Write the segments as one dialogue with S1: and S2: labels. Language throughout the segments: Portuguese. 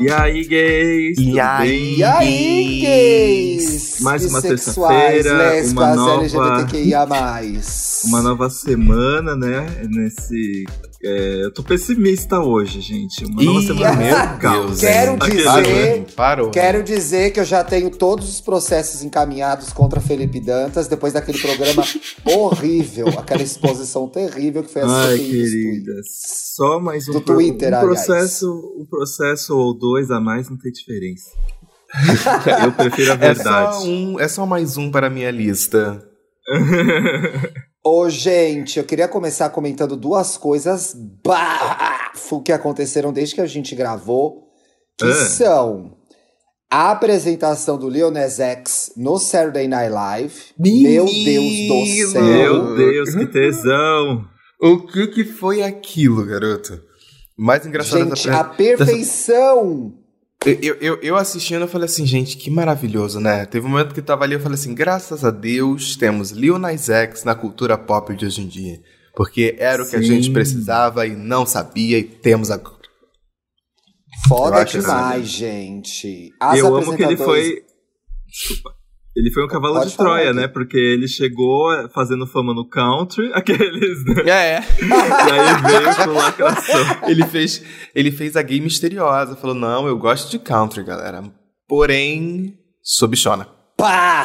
S1: E aí, gays?
S2: E aí,
S3: E aí, gays?
S1: Mais uma terça-feira, uma nova-
S3: LGBTQIA+.
S1: Uma nova semana, né? Nesse. É, eu tô pessimista hoje, gente. Uma nova
S2: Ih,
S1: semana
S2: meu
S1: caos.
S2: Deus,
S3: Quero
S1: Aquele-
S3: dizer-
S2: Parou.
S3: Quero dizer que eu já tenho todos os processos encaminhados contra Felipe Dantas depois daquele programa horrível, aquela exposição terrível que foi a
S1: Ai, querida. Só mais um,
S3: Do
S1: pro-
S3: Twitter,
S1: um
S3: aliás.
S1: processo, um processo ou dois a mais não tem diferença. eu prefiro a
S2: É só,
S1: verdade.
S2: um, é só mais um para a minha lista.
S3: Ô, gente, eu queria começar comentando duas coisas bafo que aconteceram desde que a gente gravou, que
S1: Ah.
S3: são a apresentação do Lil Nas X no Saturday Night Live.
S2: Menino!
S3: Meu Deus do céu.
S1: Meu Deus, que tesão!
S2: O que que foi aquilo, garoto? Mais engraçado
S3: Gente,
S2: dessa
S3: a perfeição.
S2: Eu, eu, eu assistindo, eu falei assim, gente, que maravilhoso, né? Teve um momento que eu tava ali, eu falei assim, graças a Deus temos Lil Nas X na cultura pop de hoje em dia. Porque era o que a
S1: Sim.
S2: gente precisava e não sabia e temos agora.
S3: Foda demais, gente. As
S1: eu amo que ele foi. Desculpa. Ele foi um cavalo
S3: Pode
S1: de Troia,
S3: Gui.
S1: né? Porque ele chegou fazendo fama no country, aqueles. né?
S2: É, é.
S1: E aí veio com lacração.
S2: ele fez, ele fez a gay misteriosa, falou, não, eu gosto de country, galera. Porém, sou bichona.
S3: Pá!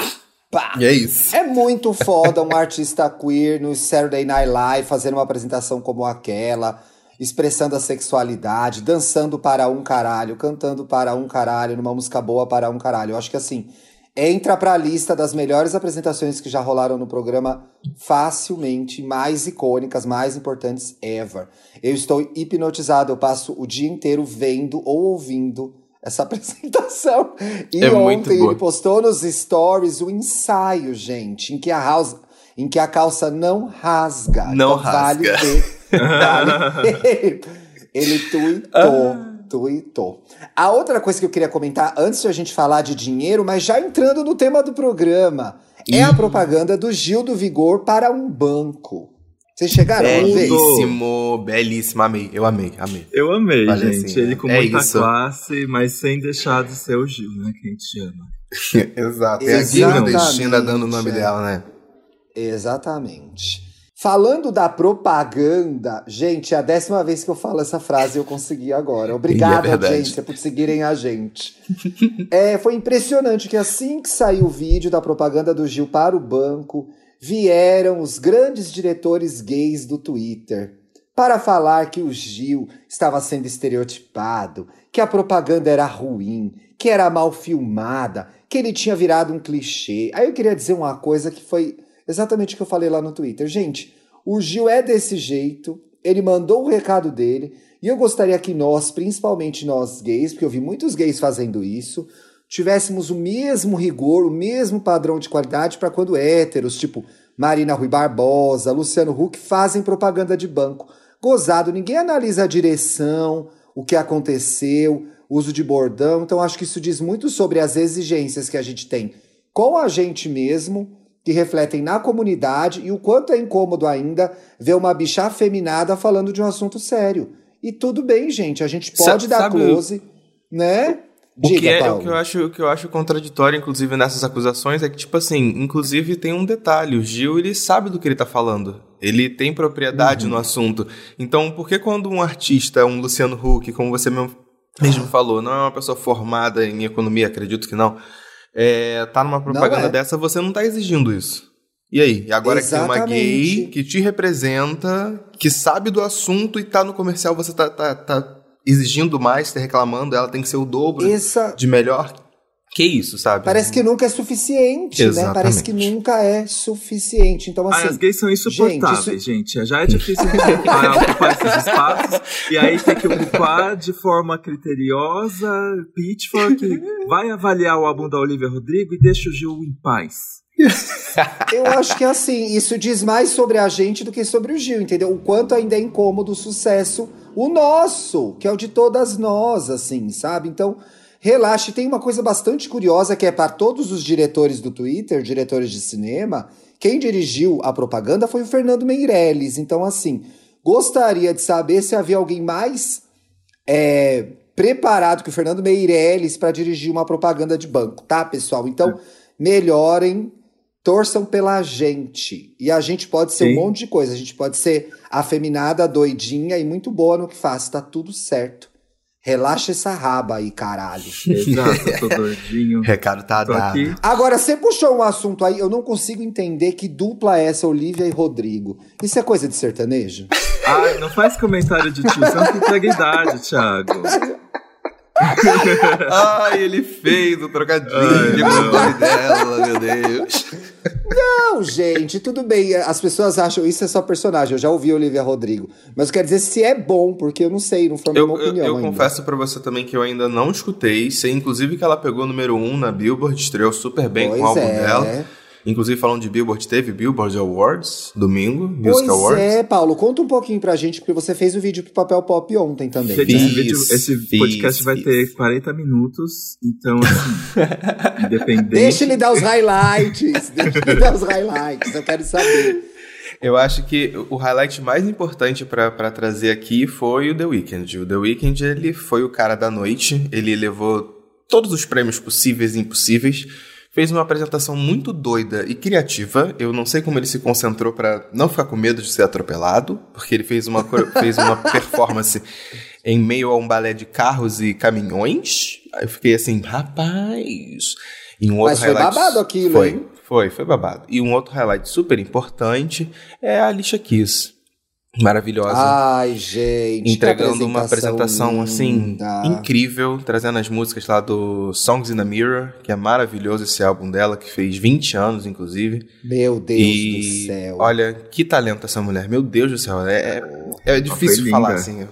S3: Pá!
S2: E é isso.
S3: É muito foda um artista queer no Saturday Night Live fazendo uma apresentação como aquela, expressando a sexualidade, dançando para um caralho, cantando para um caralho, numa música boa para um caralho. Eu acho que assim, entra pra lista das melhores apresentações que já rolaram no programa facilmente, mais icônicas, mais importantes ever. Eu estou hipnotizado, eu passo o dia inteiro vendo ou ouvindo essa apresentação. E
S2: É muito
S3: ontem ele postou nos stories o ensaio, gente, em que a house, em que a calça não rasga.
S2: Não
S3: então vale
S2: rasga.
S3: ver. Vale ver. Ele tweetou. Tweetou. A outra coisa que eu queria comentar, antes de a gente falar de dinheiro, mas já entrando no tema do programa, é a propaganda do Gil do Vigor para um banco. Vocês chegaram a ver?
S2: Belíssimo, belíssimo, amei, eu amei, amei.
S1: Eu amei,
S2: Olha
S1: gente.
S2: assim,
S1: ele com
S2: é
S1: muita
S2: isso.
S1: classe, mas sem deixar de ser o Gil, né? Que a gente ama.
S2: Exato. É a Nordestina dando o nome dela, né?
S3: Exatamente. Falando da propaganda, gente, é a décima vez que eu falo essa frase eu consegui agora. Obrigada,
S2: E é
S3: audiência, por seguirem a gente. é, foi impressionante que assim que saiu o vídeo da propaganda do Gil para o banco, vieram os grandes diretores gays do Twitter para falar que o Gil estava sendo estereotipado, que a propaganda era ruim, que era mal filmada, que ele tinha virado um clichê. Aí eu queria dizer uma coisa que foi exatamente o que eu falei lá no Twitter. Gente, o Gil é desse jeito, ele mandou o recado dele, e eu gostaria que nós, principalmente nós gays, porque eu vi muitos gays fazendo isso, tivéssemos o mesmo rigor, o mesmo padrão de qualidade para quando héteros, tipo Marina Rui Barbosa, Luciano Huck, fazem propaganda de banco. Gozado, ninguém analisa a direção, o que aconteceu, uso de bordão. Então, acho que isso diz muito sobre as exigências que a gente tem com a gente mesmo, que refletem na comunidade, e o quanto é incômodo ainda ver uma bicha afeminada falando de um assunto sério. E tudo bem, gente, a gente pode dar
S2: sabe-
S3: close, né?
S2: O
S3: Diga,
S2: que, é, o, que eu acho, o que eu acho contraditório, inclusive, nessas acusações é que, tipo assim, inclusive tem um detalhe: o Gil, ele sabe do que ele tá falando. Ele tem propriedade no assunto. Então, por que quando um artista, um Luciano Huck, como você mesmo, mesmo falou, não é uma pessoa formada em economia, acredito que não, é, tá numa propaganda
S3: é.
S2: dessa, você não tá exigindo isso. E aí? E agora que tem uma gay
S3: Exatamente.
S2: que te representa, que sabe do assunto e tá no comercial, você tá, tá, tá exigindo mais, tá reclamando, ela tem que ser o dobro
S3: Essa,
S2: de melhor. Que isso, sabe?
S3: Parece que nunca é suficiente, né?
S2: Exatamente.
S3: Parece que nunca é suficiente. Então,
S1: Ah,
S3: assim,
S1: as gays são insuportáveis,
S3: gente,
S1: gente. Já é difícil ocupar, ocupar esses espaços. E aí tem que ocupar de forma criteriosa. Pitchfork vai avaliar o álbum da Olivia Rodrigo e deixa o Gil em paz.
S3: eu acho que assim, isso diz mais sobre a gente do que sobre o Gil, entendeu? O quanto ainda é incômodo o sucesso, o nosso, que é o de todas nós, assim, sabe? Então, relaxe. Tem uma coisa bastante curiosa que é para todos os diretores do Twitter, diretores de cinema, quem dirigiu a propaganda foi o Fernando Meirelles. Então, assim, gostaria de saber se havia alguém mais é, preparado que o Fernando Meirelles para dirigir uma propaganda de banco, tá, pessoal? Então, melhorem, torçam pela gente. E a gente pode ser
S1: Sim.
S3: um monte de coisa. A gente pode ser afeminada, doidinha e muito boa no que faz. Tá tudo certo. Relaxa essa raba aí, caralho.
S1: Exato, tô doidinho.
S2: Recado tá
S1: Tô
S2: dado.
S1: aqui.
S3: Agora, você puxou um assunto aí, eu não consigo entender que dupla é essa, Olivia e Rodrigo. Isso é coisa de sertanejo?
S1: Ai, não faz comentário de tiozão que entrega idade, Thiago.
S2: Ai, ele fez o trocadilho
S1: Ai,
S2: com o nome dela, meu Deus.
S3: Não, gente, tudo bem. As pessoas acham isso é só personagem. Eu já ouvi Olivia Rodrigo. Mas eu quero dizer se é bom, porque eu não sei, não formei
S2: Eu,
S3: uma
S2: eu,
S3: opinião
S2: eu
S3: ainda.
S2: confesso pra você também que eu ainda não escutei. Sei, inclusive, que ela pegou o número 1 um na Billboard, estreou super bem
S3: pois
S2: com o álbum
S3: é.
S2: dela. Inclusive, falando de Billboard, teve Billboard Awards, domingo, Music
S3: Pois
S2: Awards.
S3: é, Paulo, conta um pouquinho pra gente, porque você fez o vídeo pro Papel Pop ontem também.
S1: Gente,
S3: né?
S1: esse, vídeo,
S2: Fiz,
S1: esse podcast
S2: fiz,
S1: vai
S2: fiz.
S1: ter 40 minutos, então, assim, independente.
S3: Deixa ele dar os highlights. deixa ele dar os highlights. Eu quero saber.
S2: Eu acho que o highlight mais importante pra pra trazer aqui foi o The Weeknd. O The Weeknd, ele foi o cara da noite, ele levou todos os prêmios possíveis e impossíveis, fez uma apresentação muito doida e criativa. Eu não sei como ele se concentrou pra não ficar com medo de ser atropelado, porque ele fez uma, fez uma performance em meio a um balé de carros e caminhões. Aí eu fiquei assim, rapaz. E um outro
S3: Mas foi babado aquilo,
S2: foi,
S3: hein?
S2: Foi, foi babado. E um outro highlight super importante é a Alicia Keys. Maravilhosa.
S3: Ai, gente.
S2: entregando uma apresentação assim
S3: linda.
S2: incrível, trazendo as músicas lá do Songs in the Mirror, que é maravilhoso esse álbum dela, que fez 20 anos, inclusive.
S3: Meu Deus
S2: e
S3: do céu.
S2: olha, que talento essa mulher, meu Deus do céu. É, é, é difícil falar assim.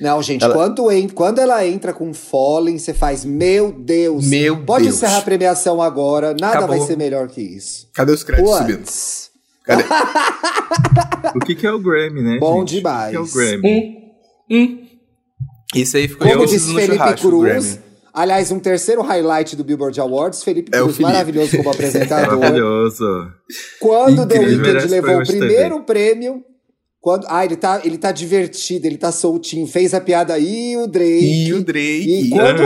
S3: Não, gente,
S2: Ela-
S3: quando, en- quando ela entra com Fallen, você faz, meu Deus.
S2: Meu
S3: Pode
S2: Deus.
S3: encerrar a premiação agora, nada
S2: Acabou.
S3: vai ser melhor que isso.
S2: Cadê os créditos subindo? Cadê?
S1: O que, que é o Grammy, né?
S3: Bom
S1: gente?
S3: demais.
S1: O que, que é o Grammy?
S2: Isso aí ficou
S3: Como
S2: eu
S3: disse Felipe Cruz. Aliás, um terceiro highlight do Billboard Awards, Felipe
S2: É
S3: Cruz,
S2: Felipe.
S3: maravilhoso como apresentador.
S1: Maravilhoso.
S3: Quando The
S1: Incrível,
S3: Weeknd
S1: merece
S3: levou o primeiro prêmio. Quando, ah, ele tá, ele tá divertido, ele tá soltinho. Fez a piada aí, o Drake.
S2: E o Drake.
S3: E quando,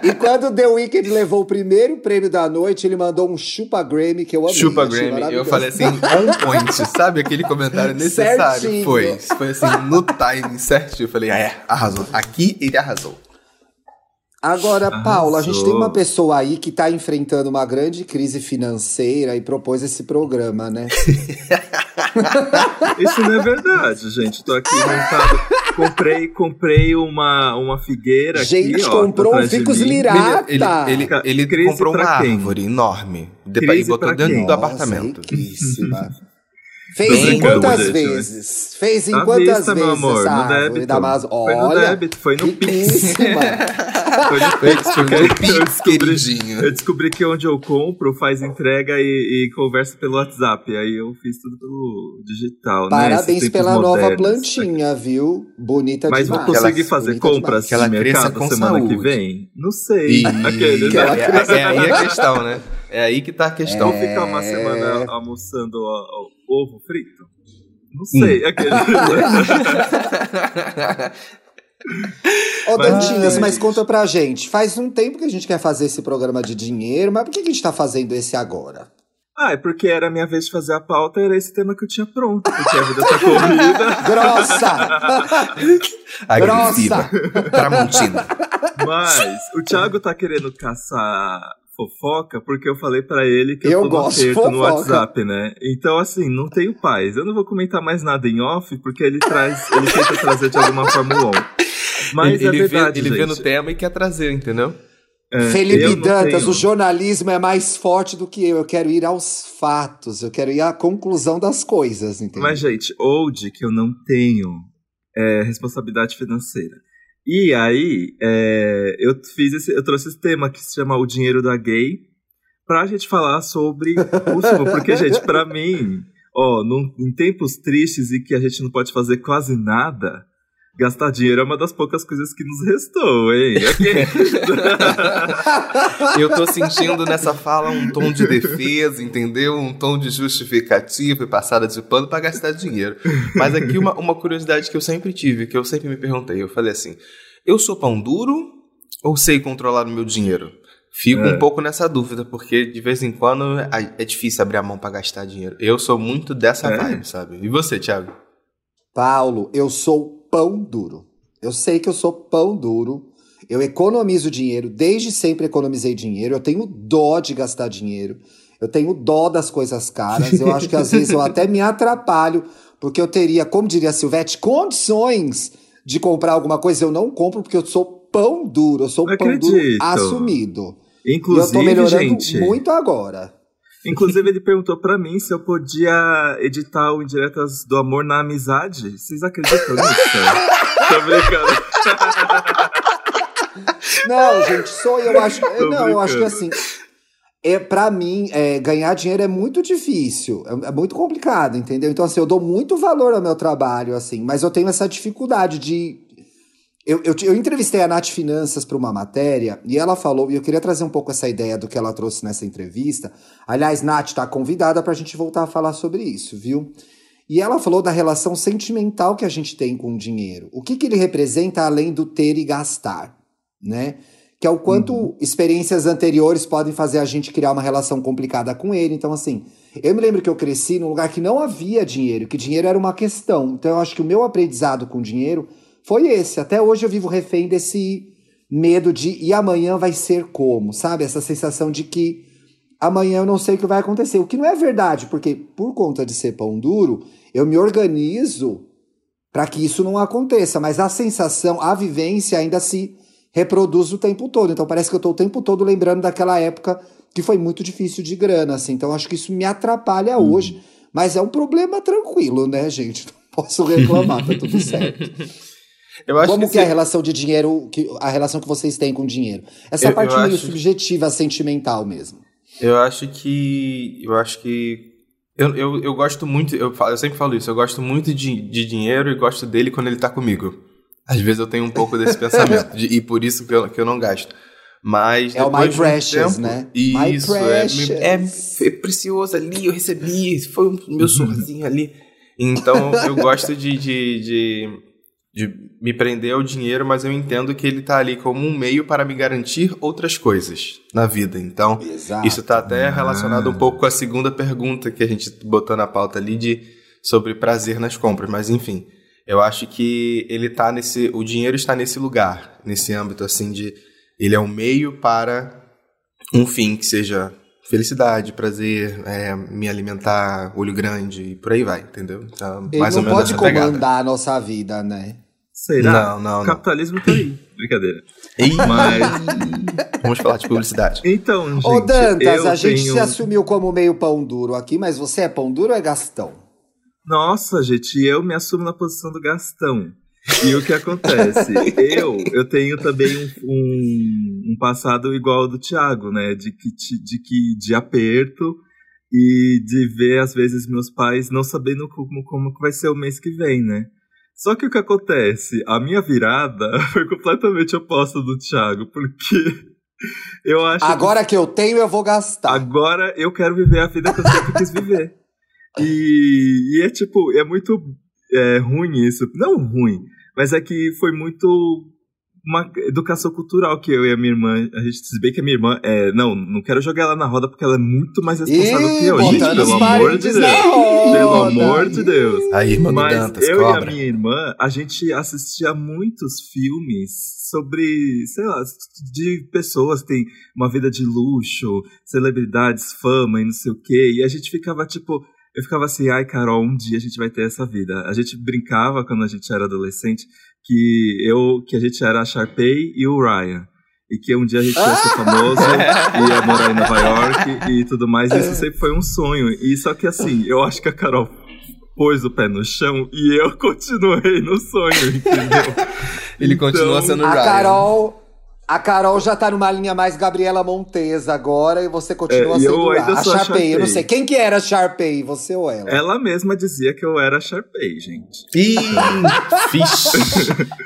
S3: e quando The Weeknd levou o primeiro prêmio da noite, ele mandou um chupa Grammy, que eu amei.
S2: Chupa Grammy. Eu falei assim, on point, sabe? Aquele comentário necessário.
S3: Certinho.
S2: Foi. Foi assim, no timing certinho. Eu falei, ah, é, arrasou. Aqui ele arrasou.
S3: Agora,
S1: Arrasou.
S3: Paulo, a gente tem uma pessoa aí que tá enfrentando uma grande crise financeira e propôs esse programa, né?
S1: Isso não é verdade, gente. Tô aqui montado. Comprei, comprei uma, uma figueira
S3: Gente,
S1: aqui, ó.
S3: comprou um
S1: atrás de
S3: ficus lirá.
S2: Ele, ele, ele
S1: crise
S2: comprou uma
S1: quem?
S2: árvore enorme de- e
S1: Crise
S2: botou dentro
S1: quem?
S2: do
S3: Nossa,
S2: apartamento.
S3: riquíssima. Fez em quantas vezes? Fez em quantas
S1: vista,
S3: vezes
S1: meu amor,
S3: essa
S1: no débito.
S3: da Amazon?
S1: Foi no
S3: Olha,
S1: débito, foi no Pix. Foi no Pix, porque
S2: Foi no
S1: eu descobri,
S2: queridinho.
S1: eu descobri que onde eu compro faz entrega e, e conversa pelo WhatsApp. Aí eu fiz tudo pelo digital, né?
S3: Parabéns
S1: tempos
S3: pela nova
S1: modernos.
S3: plantinha, viu? Bonita
S1: Mas vou
S3: demais.
S1: conseguir
S2: Aquela-
S1: fazer
S3: bonita
S1: compras
S2: demais. Que cresça
S1: mercado
S2: com
S1: semana que
S2: saúde.
S1: vem? Não sei.
S2: E
S3: Que ela
S1: né?
S2: é, é aí a questão, né? É aí que tá a questão.
S1: Então ficar uma
S3: É.
S1: semana almoçando ó, ó, ovo frito? Não sei.
S2: Hum.
S1: Aqueles,
S3: Ô,
S1: Mas-
S3: Dantinhas, mas conta pra gente. Faz um tempo que a gente quer fazer esse programa de dinheiro, mas por que que a gente tá fazendo esse agora?
S1: ah, é porque era a minha vez de fazer a pauta, era esse tema que eu tinha pronto, porque a vida tá corrida.
S3: Grossa!
S2: Agressiva. Tramontina.
S1: Mas o Thiago tá querendo caçar fofoca porque eu falei pra ele que eu,
S3: Eu
S1: tô no
S3: gosto de
S1: aperto no
S3: fofoca.
S1: WhatsApp, né? Então, assim, não tenho paz. Eu não vou comentar mais nada em off porque ele traz, ele tenta trazer de alguma forma o on. Mas
S2: ele,
S1: é
S2: ele
S1: verdade,
S2: vê, ele vê no tema e quer trazer, entendeu?
S1: É,
S3: Felipe
S1: eu não
S3: Dantas,
S1: tenho-
S3: o jornalismo é mais forte do que eu. Eu quero ir aos fatos, eu quero ir à conclusão das coisas, entendeu?
S1: Mas, gente, old que eu não tenho é, responsabilidade financeira. E aí, é, eu fiz esse, eu trouxe esse tema que se chama O Dinheiro da Gay pra gente falar sobre consumo. Porque, gente, pra mim, ó, num- em tempos tristes e que a gente não pode fazer quase nada, gastar dinheiro é uma das poucas coisas que nos restou, hein?
S2: eu tô sentindo nessa fala um tom de defesa, entendeu? Um tom de justificativa e passada de pano para gastar dinheiro. Mas aqui uma, uma curiosidade que eu sempre tive, que eu sempre me perguntei, eu falei assim, eu sou pão duro ou sei controlar o meu dinheiro? Fico é. um pouco nessa dúvida, porque de vez em quando é difícil abrir a mão para gastar dinheiro. Eu sou muito dessa é. vibe, sabe? E você, Thiago?
S3: Paulo, eu sou pão duro. Eu sei que eu sou pão duro. Eu economizo dinheiro, desde sempre economizei dinheiro. Eu tenho dó de gastar dinheiro. Eu tenho dó das coisas caras. Eu acho que às vezes eu até me atrapalho, porque eu teria, como diria a Silvete, condições de comprar alguma coisa. Eu não compro porque eu sou pão duro. Eu sou não pão acredito. duro assumido.
S1: Inclusive, e eu tô melhorando gente,
S3: muito agora.
S1: Inclusive, ele perguntou para mim se eu podia editar o Indiretas do Amor na Amizade. Vocês acreditam nisso? tô brincando.
S3: Não, gente, sou eu acho. Tô não, brincando. eu acho que assim. É, para mim, é, ganhar dinheiro é muito difícil, é, é, muito complicado, entendeu? Então, assim, eu dou muito valor ao meu trabalho, assim, mas eu tenho essa dificuldade de eu, eu, eu, entrevistei a Nath Finanças para uma matéria e ela falou, e eu queria trazer um pouco essa ideia do que ela trouxe nessa entrevista. Aliás, Nath está convidada para a gente voltar a falar sobre isso, viu? E ela falou da relação sentimental que a gente tem com o dinheiro. O que, que ele representa além do ter e gastar, né? Que é o quanto uhum. experiências anteriores podem fazer a gente criar uma relação complicada com ele. Então, assim, eu me lembro que eu cresci num lugar que não havia dinheiro, que dinheiro era uma questão. Então, eu acho que o meu aprendizado com dinheiro foi esse. Até hoje eu vivo refém desse medo de e amanhã vai ser como, sabe? Essa sensação de que amanhã eu não sei o que vai acontecer. O que não é verdade, porque por conta de ser pão duro, eu me organizo para que isso não aconteça, mas a sensação, a vivência ainda se reproduz o tempo todo. Então parece que eu estou o tempo todo lembrando daquela época que foi muito difícil de grana, assim. Então acho que isso me atrapalha hum. hoje, mas é um problema tranquilo, né, gente? Não posso reclamar, tá tudo certo. Como que, que é a relação de dinheiro, que, a relação que vocês têm com dinheiro? Essa eu, parte eu meio acho... subjetiva, sentimental mesmo.
S2: Eu acho que. Eu acho que. Eu, eu, eu gosto muito, eu, eu sempre falo isso, eu gosto muito de, de dinheiro e gosto dele quando ele tá comigo. Às vezes eu tenho um pouco desse pensamento, de, e por isso que eu, que eu não gasto. Mas
S3: é o My Precious,
S2: tempo,
S3: né?
S2: Isso, é, é, é, precioso ali, eu recebi, foi o meu sorrisinho ali. Então eu gosto de, de, de, de me prender ao dinheiro, mas eu entendo que ele está ali como um meio para me garantir outras coisas na vida. Então, Exato. isso está até relacionado um pouco com a segunda pergunta que a gente botou na pauta ali de sobre prazer nas compras, mas enfim, eu acho que ele tá nesse, o dinheiro está nesse lugar, nesse âmbito assim de ele é um meio para um fim que seja felicidade, prazer, é, me alimentar, olho grande e por aí vai, entendeu?
S3: Então, Ele mais não ou menos pode comandar a nossa vida, né?
S1: Será? Não, não. O capitalismo não. tá aí. Brincadeira.
S2: Mas. Vamos falar de publicidade.
S1: Então, gente.
S3: Ô, Dantas, a gente tenho... se assumiu como meio pão duro aqui, mas você é pão duro ou é Gastão?
S1: Nossa, gente, eu me assumo na posição do Gastão. E o que acontece? eu eu tenho também um, um, um, passado igual ao do Thiago, né? De que, de que de aperto e de ver, às vezes, meus pais não sabendo como, como vai ser o mês que vem, né? Só que o que acontece? A minha virada foi completamente oposta do Thiago, porque eu acho.
S3: Agora que... que eu tenho, eu vou gastar.
S1: Agora eu quero viver a vida que eu sempre quis viver. E, e é tipo, é muito é, ruim isso. Não ruim, mas é que foi muito uma educação cultural que eu e a minha irmã, a gente se bem que a minha irmã é, não, não quero jogar ela na roda porque ela é muito mais responsável Ih, que eu, gente, pelo amor de Deus. Pelo amor de Deus.
S2: A irmã Mas Dantas,
S1: eu
S2: cobra.
S1: e a minha irmã, a gente assistia muitos filmes sobre, sei lá, de pessoas que têm uma vida de luxo, celebridades, fama e não sei o quê, e a gente ficava tipo, eu ficava assim, ai, Carol, um dia a gente vai ter essa vida. A gente brincava quando a gente era adolescente que eu que a gente era a Sharpay e o Ryan. E que um dia a gente ia ser famoso, ia morar em Nova York e tudo mais. Isso sempre foi um sonho. E só que assim, eu acho que a Carol pôs o pé no chão e eu continuei no sonho, entendeu?
S2: Ele então, continua sendo
S3: a
S2: Ryan.
S3: Carol A Carol já tá numa linha mais Gabriela Montesa agora e você continua
S1: É,
S3: sendo
S1: eu
S3: lá.
S1: ainda
S3: a
S1: sou a
S3: Sharpay, eu não
S1: Sharpay.
S3: sei. Quem que era a Sharpay, você ou ela?
S1: Ela mesma dizia que eu era Sharpay, gente.
S2: Ih.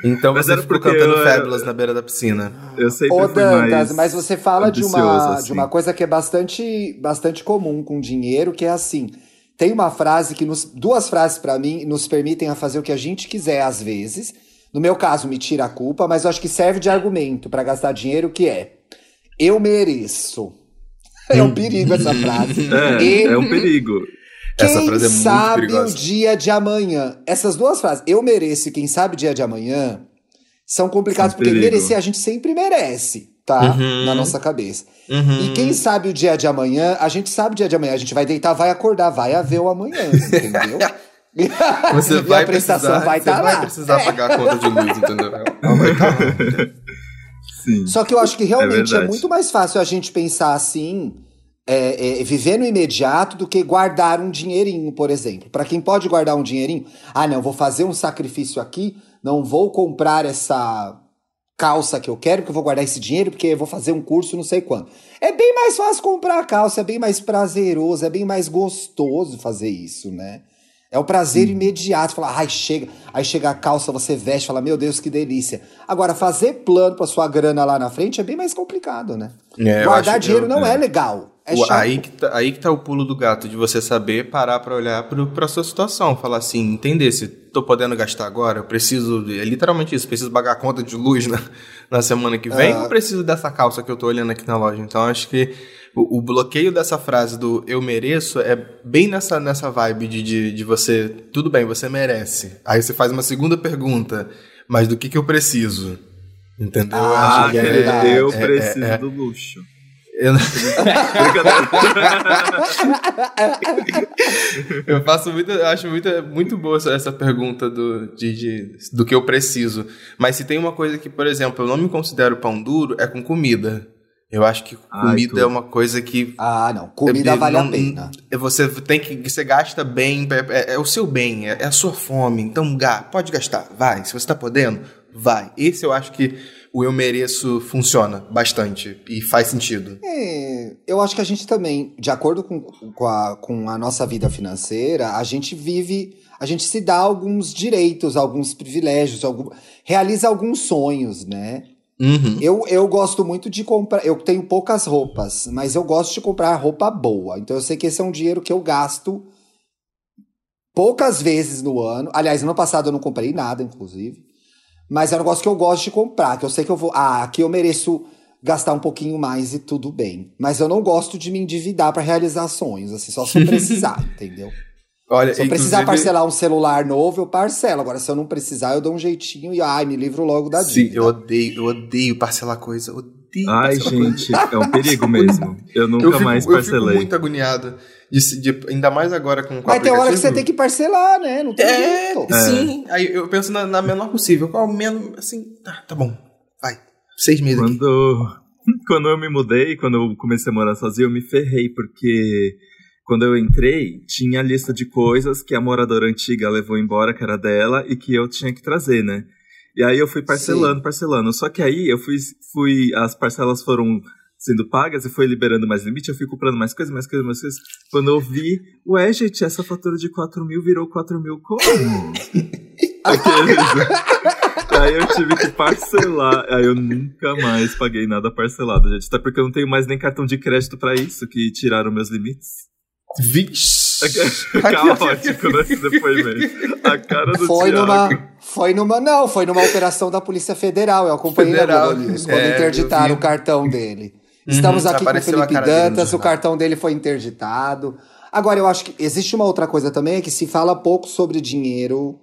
S2: Então
S1: Mas
S2: você
S1: era
S2: ficou
S1: porque
S2: cantando
S1: eu
S2: Fabulous na beira da piscina.
S1: Eu sempre
S3: Ô,
S1: fui
S3: Dantas,
S1: mais
S3: mas você fala de uma,
S1: assim.
S3: de uma coisa que é bastante, bastante comum com dinheiro, que é assim. Tem uma frase que nos. Duas frases pra mim nos permitem a fazer o que a gente quiser às vezes. No meu caso, me tira a culpa, mas eu acho que serve de argumento pra gastar dinheiro, que é eu mereço. É um perigo essa frase.
S1: É,
S3: Eu-
S1: é um perigo.
S2: Essa
S3: Quem
S2: frase é muito
S3: sabe
S2: perigosa.
S3: o dia de amanhã? Essas duas frases, eu mereço e quem sabe o dia de amanhã, são complicados,
S1: São
S3: porque
S1: perigo.
S3: merecer a gente sempre merece, tá?
S2: Uhum.
S3: Na nossa cabeça.
S2: Uhum.
S3: E quem sabe o dia de amanhã, a gente sabe o dia de amanhã. A gente vai deitar, vai acordar, vai haver o amanhã, entendeu?
S2: Você
S3: e
S2: vai
S3: a prestação
S2: precisar,
S3: vai
S2: você
S3: estar
S2: vai
S3: lá.
S2: precisar pagar a conta de luz, entendeu? Ela vai tá lá.
S1: Sim.
S3: Só que eu acho que realmente é,
S1: verdade.
S3: muito mais fácil a gente pensar assim, é, é, viver no imediato, do que guardar um dinheirinho, por exemplo. Para quem pode guardar um dinheirinho, ah, não, vou fazer um sacrifício aqui, não vou comprar essa calça que eu quero, porque eu vou guardar esse dinheiro, porque eu vou fazer um curso não sei quando. É bem mais fácil comprar a calça, é bem mais prazeroso, é bem mais gostoso fazer isso, né? É o prazer imediato, falar, ai, chega. Aí chega a calça, você veste, fala, meu Deus, que delícia. Agora, fazer plano pra sua grana lá na frente é bem mais complicado, né?
S2: É,
S3: Guardar dinheiro
S2: eu-
S3: não
S2: é.
S3: é, legal. É
S2: O- aí, que tá, aí que tá o pulo do gato, de você saber parar pra olhar pro, pra sua situação. Falar assim, entender se tô podendo gastar agora, eu preciso. É literalmente isso, preciso pagar a conta de luz na, na semana que vem,
S3: Ah.
S2: ou preciso dessa calça que eu tô olhando aqui na loja. Então acho que o, o bloqueio dessa frase do eu mereço é bem nessa, nessa vibe de, de, de você. Tudo bem, você merece. Aí você faz uma segunda pergunta, mas do que, que eu preciso? Entendeu? Eu
S3: Ah,
S2: acho que é-
S1: eu
S2: é- é-
S1: preciso
S2: é-
S1: do luxo.
S2: eu-. Eu faço muito, eu acho muito, muito boa essa, essa pergunta do, de, de- do que eu preciso. Mas se tem uma coisa que, por exemplo, eu não me considero pão duro, é com comida. Eu acho que
S1: Ai,
S2: comida
S1: tudo.
S2: é uma coisa que.
S3: Ah, não. Comida
S2: é-
S3: vale
S2: não-
S3: a pena.
S2: Você tem que. Você gasta bem, é, é- é o seu bem, é, é a sua fome. Então, ga- pode gastar, vai. Se você tá podendo, vai. Esse eu acho que o eu mereço funciona bastante e faz sentido.
S3: É, eu acho que a gente também, de acordo com, com, a, com a nossa vida financeira, a gente vive, a gente se dá alguns direitos, alguns privilégios, algum, realiza alguns sonhos, né?
S2: Uhum.
S3: Eu, eu gosto muito de comprar. Eu tenho poucas roupas, mas eu gosto de comprar roupa boa. Então eu sei que esse é um dinheiro que eu gasto poucas vezes no ano. Aliás, no ano passado eu não comprei nada, inclusive. Mas é um negócio que eu gosto de comprar, que eu sei que eu vou. Ah, aqui eu mereço gastar um pouquinho mais e tudo bem. Mas eu não gosto de me endividar para realizar sonhos, assim, só se precisar, entendeu?
S2: Olha,
S3: Se eu precisar
S2: inclusive-
S3: parcelar um celular novo, eu parcelo. Agora, se eu não precisar, eu dou um jeitinho e ai, me livro logo da
S2: Sim,
S3: dívida.
S2: eu odeio, eu odeio parcelar coisa. Odeio
S1: Ai,
S2: parcelar coisa.
S1: gente, é um perigo mesmo. Eu nunca
S2: Eu fico,
S1: mais
S2: eu fico
S1: parcelei.
S2: muito agoniado. De, de- ainda mais agora com o
S3: Mas tem hora que você tem que parcelar, né? Não tem
S2: É,
S3: jeito.
S2: sim. Aí eu penso na, na menor possível. Qual o menos, assim, tá, tá bom. Vai. Seis meses aqui.
S1: Quando, quando eu me mudei, quando eu comecei a morar sozinho, eu me ferrei, porque quando eu entrei, tinha a lista de coisas que a moradora antiga levou embora, que era dela, e que eu tinha que trazer, né? E aí eu fui parcelando, parcelando. Só que aí eu fui, fui. As parcelas foram sendo pagas e foi liberando mais limite, eu fui comprando mais coisas, mais coisas, mais coisas. Quando eu vi, ué, gente, essa fatura de 4 mil virou 4 mil como? Aqueles. Aí eu tive que parcelar. Aí eu nunca mais paguei nada parcelado, gente. Até porque eu não tenho mais nem cartão de crédito pra isso, que tiraram meus limites.
S2: Vixe.
S1: Caótico nesse depoimento. A cara do
S3: Foi
S1: Thiago.
S3: numa, foi numa. Não, foi numa operação da Polícia Federal. Eu acompanhei
S2: Federal,
S3: na News, quando
S2: é,
S3: interditaram o cartão dele.
S2: Uhum,
S3: Estamos aqui com o Felipe Dantas, o cartão dele foi interditado. Agora, eu acho que existe uma outra coisa também, é que se fala pouco sobre dinheiro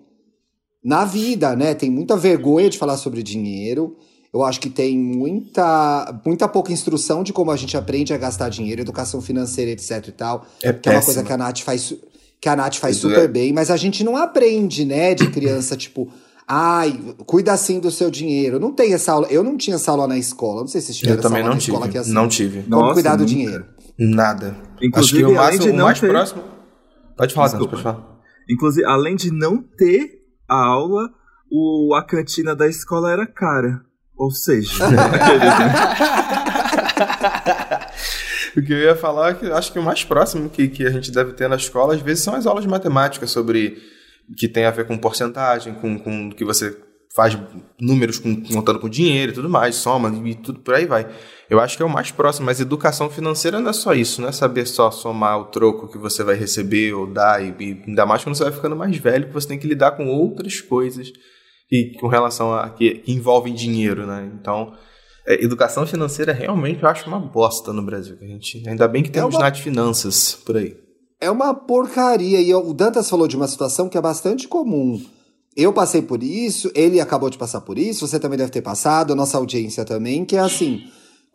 S3: na vida, né? Tem muita vergonha de falar sobre dinheiro. Eu acho que tem muita, muita pouca instrução de como a gente aprende a gastar dinheiro, educação financeira, etc e tal.
S2: É
S3: Que é uma coisa que a Nath faz, que a Nath faz
S2: Isso
S3: super
S2: é.
S3: bem, mas a gente não aprende, né, de criança, tipo, ai, cuida assim do seu dinheiro. Não tem essa aula. Eu não tinha essa aula na escola. Não sei se vocês tiveram
S2: Eu também
S3: essa aula
S2: não
S3: na escola
S2: tive.
S3: que é assim.
S2: Não tive.
S3: Como
S1: Nossa,
S3: cuidar do
S1: nunca.
S3: dinheiro.
S2: Nada.
S1: Inclusive,
S2: Acho que o,
S1: além
S2: máximo,
S1: não
S2: mais
S1: ter-
S2: próximo. Pode falar,
S1: Desculpa.
S2: pode falar.
S1: Inclusive, além de não ter a aula, o, a cantina da escola era cara. Ou seja,
S2: o que eu ia falar é que acho que o mais próximo que, que a gente deve ter na escola, às vezes, são as aulas de matemática sobre que tem a ver com porcentagem, com, com que você faz números com, contando com dinheiro e tudo mais, soma e tudo por aí vai. Eu acho que é o mais próximo, mas educação financeira não é só isso, não é saber só somar o troco que você vai receber ou dar, e, e ainda mais quando você vai ficando mais velho, que você tem que lidar com outras coisas que, com relação a que, que envolvem dinheiro, né? Então, é, educação financeira realmente eu acho uma bosta no Brasil. A gente, ainda bem que temos é uma... Finanças por aí.
S3: É uma porcaria. E o Dantas falou de uma situação que é bastante comum. Eu passei por isso, ele acabou de passar por isso, você também deve ter passado, a nossa audiência também, que é assim.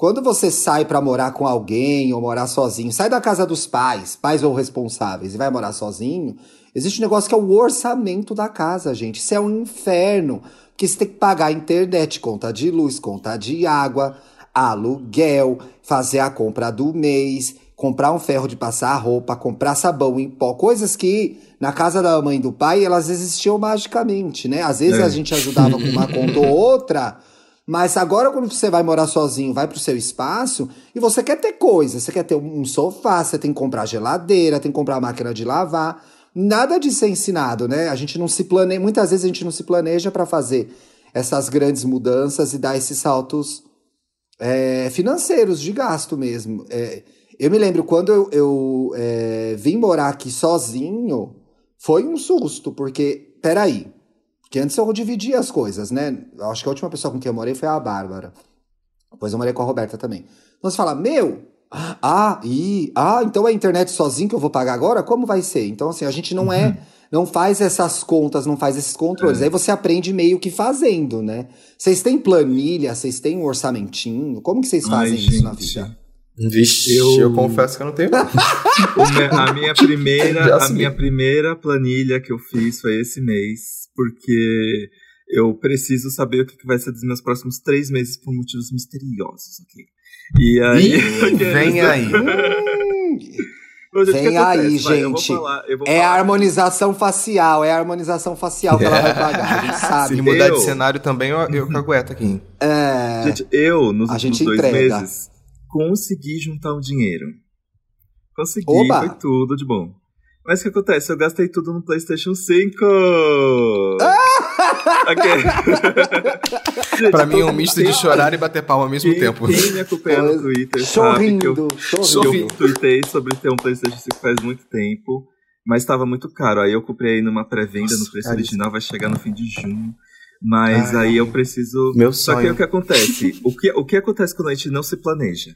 S3: Quando você sai para morar com alguém ou morar sozinho, sai da casa dos pais, pais ou responsáveis, e vai morar sozinho, existe um negócio que é o orçamento da casa, gente. Isso é um inferno. Porque você tem que pagar internet, conta de luz, conta de água, aluguel, fazer a compra do mês, comprar um ferro de passar roupa, comprar sabão em pó, coisas que na casa da mãe e do pai elas existiam magicamente, né? Às vezes é. a gente ajudava com uma conta ou outra. Mas agora, quando você vai morar sozinho, vai pro seu espaço e você quer ter coisa, você quer ter um sofá, você tem que comprar geladeira, tem que comprar máquina de lavar. Nada disso é ensinado, né? A gente não se planeja, muitas vezes a gente não se planeja para fazer essas grandes mudanças e dar esses saltos é, financeiros de gasto mesmo. É, eu me lembro quando eu, eu é, vim morar aqui sozinho, foi um susto, porque, peraí, que antes eu dividia as coisas, né? Eu acho que a última pessoa com quem eu morei foi a Bárbara. Depois eu morei com a Roberta também. Então você fala, meu, ah, e, ah, então é a internet sozinho que eu vou pagar agora? Como vai ser? Então, assim, a gente não é, uhum. não faz essas contas, não faz esses controles. É. Aí você aprende meio que fazendo, né? Vocês têm planilha, vocês têm um orçamentinho? Como que vocês fazem Ai, isso gente. na vida?
S2: Vixe, eu... eu confesso que eu não tenho.
S1: a minha primeira, a minha primeira planilha que eu fiz foi esse mês porque eu preciso saber o que vai ser dos meus próximos três meses por motivos misteriosos, ok?
S3: E aí. vem aí. Vem aí, gente. Falar, é a harmonização facial, é a harmonização facial que ela vai pagar, a gente sabe.
S2: Se mudar eu... de cenário também, eu, eu cagueto aqui.
S1: É... Gente, eu, nos últimos dois entrega. meses, consegui juntar um dinheiro. Consegui, Oba. foi tudo de bom. Mas o que acontece? Eu gastei tudo no PlayStation 5!
S2: Gente, pra mim é um misto de chorar e bater palma ao mesmo
S1: quem,
S2: tempo.
S1: Quem me acompanha no Twitter
S3: sabe que eu,
S1: eu tuitei sobre ter um PlayStation 5 faz muito tempo, mas estava muito caro. Aí eu comprei numa pré-venda no preço original, vai chegar no fim de junho. Mas Ai, aí eu preciso.
S2: Meu
S1: Só que o que acontece? o, que, o que acontece quando a gente não se planeja?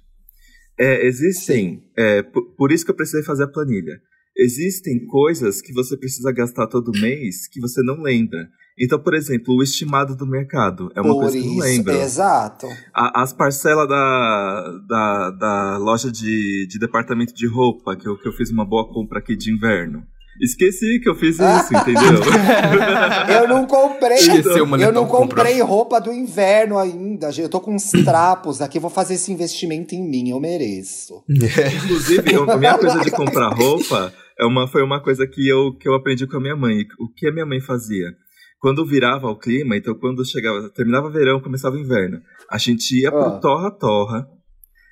S1: É, existem. É, por, isso que eu precisei fazer a planilha existem coisas que você precisa gastar todo mês que você não lembra. Então, por exemplo, o estimado do mercado é uma por coisa que eu não lembro.
S3: Exato.
S1: A, as parcelas da, da, da loja de, de departamento de roupa, que eu, que eu fiz uma boa compra aqui de inverno. Esqueci que eu fiz isso, entendeu?
S3: eu não comprei. Esqueceu, eu não comprei roupa do inverno ainda. Eu tô com uns trapos aqui, vou fazer esse investimento em mim, eu mereço.
S1: Inclusive, a minha coisa de comprar roupa é uma, foi uma coisa que eu, que eu aprendi com a minha mãe. O que a minha mãe fazia? Quando virava o clima, então quando chegava, terminava verão, começava o inverno, a gente ia pro torra-torra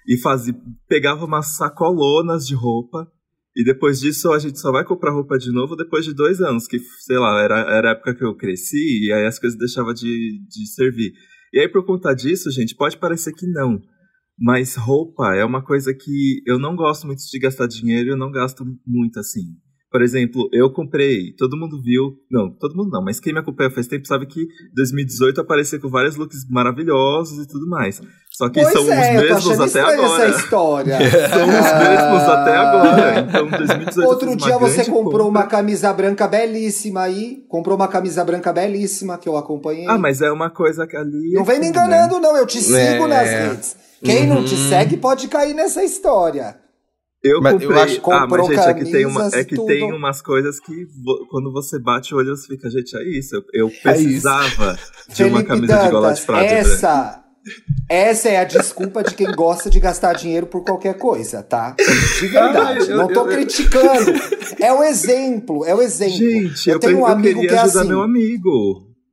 S1: e fazia, pegava umas sacolonas de roupa e depois disso a gente só vai comprar roupa de novo depois de dois anos, que, sei lá, era, era a época que eu cresci e aí as coisas deixavam de, de servir. E aí, por conta disso, gente, pode parecer que não. Mas roupa é uma coisa que eu não gosto muito de gastar dinheiro, eu não gasto muito assim. Por exemplo, eu comprei, todo mundo viu, não, todo mundo não, mas quem me acompanha faz tempo sabe que 2018 apareceu com vários looks maravilhosos e tudo mais. Só que
S3: pois
S1: são
S3: é,
S1: os mesmos até agora.
S3: Essa história.
S1: são os mesmos até agora. Então, 2018
S3: Outro dia você comprou compra. uma camisa branca belíssima aí, comprou uma camisa branca belíssima que eu acompanhei.
S1: Ah, mas é uma coisa que ali.
S3: Não vem me enganando, né? não, eu te sigo é. nas redes. Quem uhum. não te uhum. segue pode cair nessa história.
S1: Eu mas comprei. Eu acho... Ah, mas gente, é que, tem, uma, é que tem umas coisas que quando você bate o olho, você fica, gente, é isso. Eu, eu precisava é de uma camisa Dantas, de gola de prata.
S3: Essa, essa é a desculpa de quem gosta de gastar dinheiro por qualquer coisa, tá? De verdade. eu, não tô eu, criticando. É o exemplo, é o exemplo.
S1: Gente, eu, tenho um amigo que é assim. meu amigo.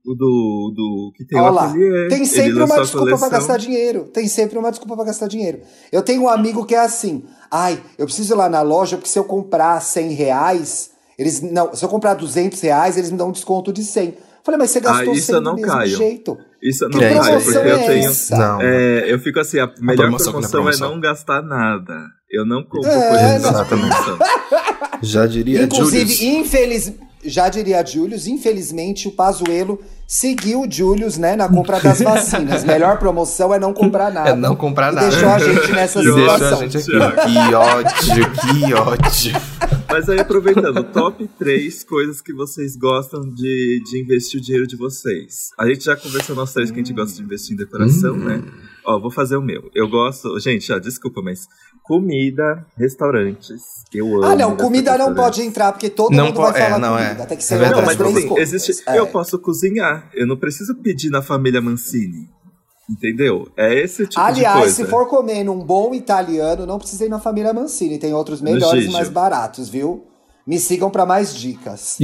S1: o do, do que tem
S3: Olha
S1: o ateliê.
S3: tem sempre uma desculpa pra
S1: coleção.
S3: gastar dinheiro. Tem sempre uma desculpa pra gastar dinheiro. Eu tenho um amigo que é assim. Ai, eu preciso ir lá na loja porque se eu comprar 100 reais, eles não. Se eu comprar 200 reais, eles me dão um desconto de 100. Falei, mas você gastou
S1: Ah, isso
S3: 100
S1: eu
S3: do
S1: não
S3: mesmo
S1: caio.
S3: jeito.
S1: Isso não
S2: É, aí,
S1: porque
S3: promoção
S1: eu
S3: é
S1: tenho.
S2: Não.
S1: É, eu fico assim, a melhor
S2: promoção que não é
S1: promoção é
S2: promoção.
S1: não gastar nada. Eu não compro
S3: É,
S1: coisas
S3: não.
S1: promoção.
S2: Já diria
S3: Inclusive,
S2: Julius.
S3: infeliz... já diria a Julius, infelizmente o Pazuello seguiu o Julius, né, na compra das vacinas. Melhor promoção é não comprar nada.
S2: É não comprar
S3: E
S2: nada.
S3: deixou a gente nessa
S2: E deixou a
S3: situação.
S2: gente aqui. Que ódio, que ódio.
S1: Mas aí, aproveitando, top 3 coisas que vocês gostam de, de investir o dinheiro de vocês. A gente já conversou nós três que a gente gosta de investir em decoração,
S2: Hum.
S1: né? Ó, vou fazer o meu. Eu gosto. Gente, ó, desculpa, mas comida, restaurantes. Eu amo.
S3: Ah, não, comida não pode entrar, porque todo
S2: Não
S3: mundo
S2: po-
S3: vai falar
S2: é, não, é.
S3: comida. Tem que
S2: É
S3: ser
S2: verdade.
S1: Não, mas
S3: três
S1: assim,
S3: coisas.
S1: existe.
S3: É.
S1: Eu posso cozinhar. Eu não preciso pedir na família Mancini. Entendeu? É esse tipo de
S3: Aliás,
S1: coisa.
S3: se for comer num bom italiano, não precisa ir na família Mancini. Tem outros melhores e mais baratos, viu? Me sigam pra mais dicas.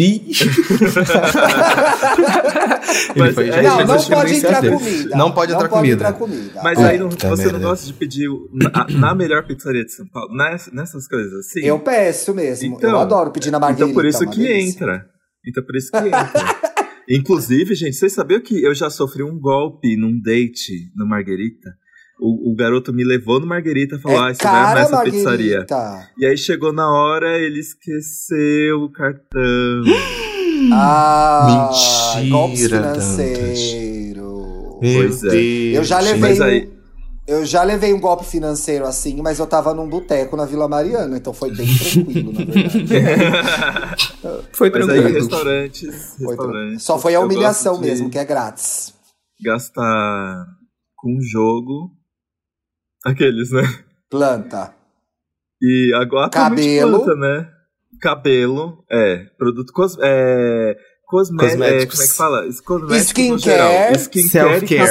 S1: Mas
S2: foi
S1: é-
S2: já
S3: Não, não pode entrar comida.
S2: Não pode entrar comida.
S3: entrar comida.
S1: Mas
S3: É.
S1: aí não- você
S2: merda.
S1: não gosta de pedir na, na melhor pizzaria de São Paulo? Nas- nessas coisas assim?
S3: Eu peço mesmo.
S1: Então-
S3: eu adoro pedir na margarita.
S1: Então por isso
S3: uma
S1: que
S3: delícia.
S1: entra. Então por isso que entra. Inclusive, gente, vocês sabiam que eu já sofri um golpe num date no Marguerita? O, o garoto me levou no Marguerita e falou:
S3: É
S1: ah, você vai
S3: cara,
S1: amar essa
S3: Marguerita.
S1: pizzaria. E aí chegou na hora, ele esqueceu o cartão.
S3: Ah,
S2: Mentira,
S3: golpes financeiro.
S2: Meu
S1: Pois é.
S3: Eu já levei
S1: Mas
S3: um-
S1: aí-
S3: Eu já levei um golpe financeiro assim, mas eu tava num boteco na Vila Mariana, então foi bem tranquilo, na verdade.
S2: Foi
S1: Mas aí,
S2: tranquilo.
S1: restaurantes.
S3: Foi
S1: restaurantes.
S3: Só foi a humilhação
S1: de
S3: mesmo, que é grátis.
S1: Gastar com jogo. Aqueles, né?
S3: Planta.
S1: E agora
S3: Cabelo.
S1: planta, né? Cabelo, é. Produto cos, é, cosmé- é,
S2: Cosméticos.
S1: como é que fala? Cosméticos no
S3: Skincare.
S1: geral. Skincare
S2: Self-care.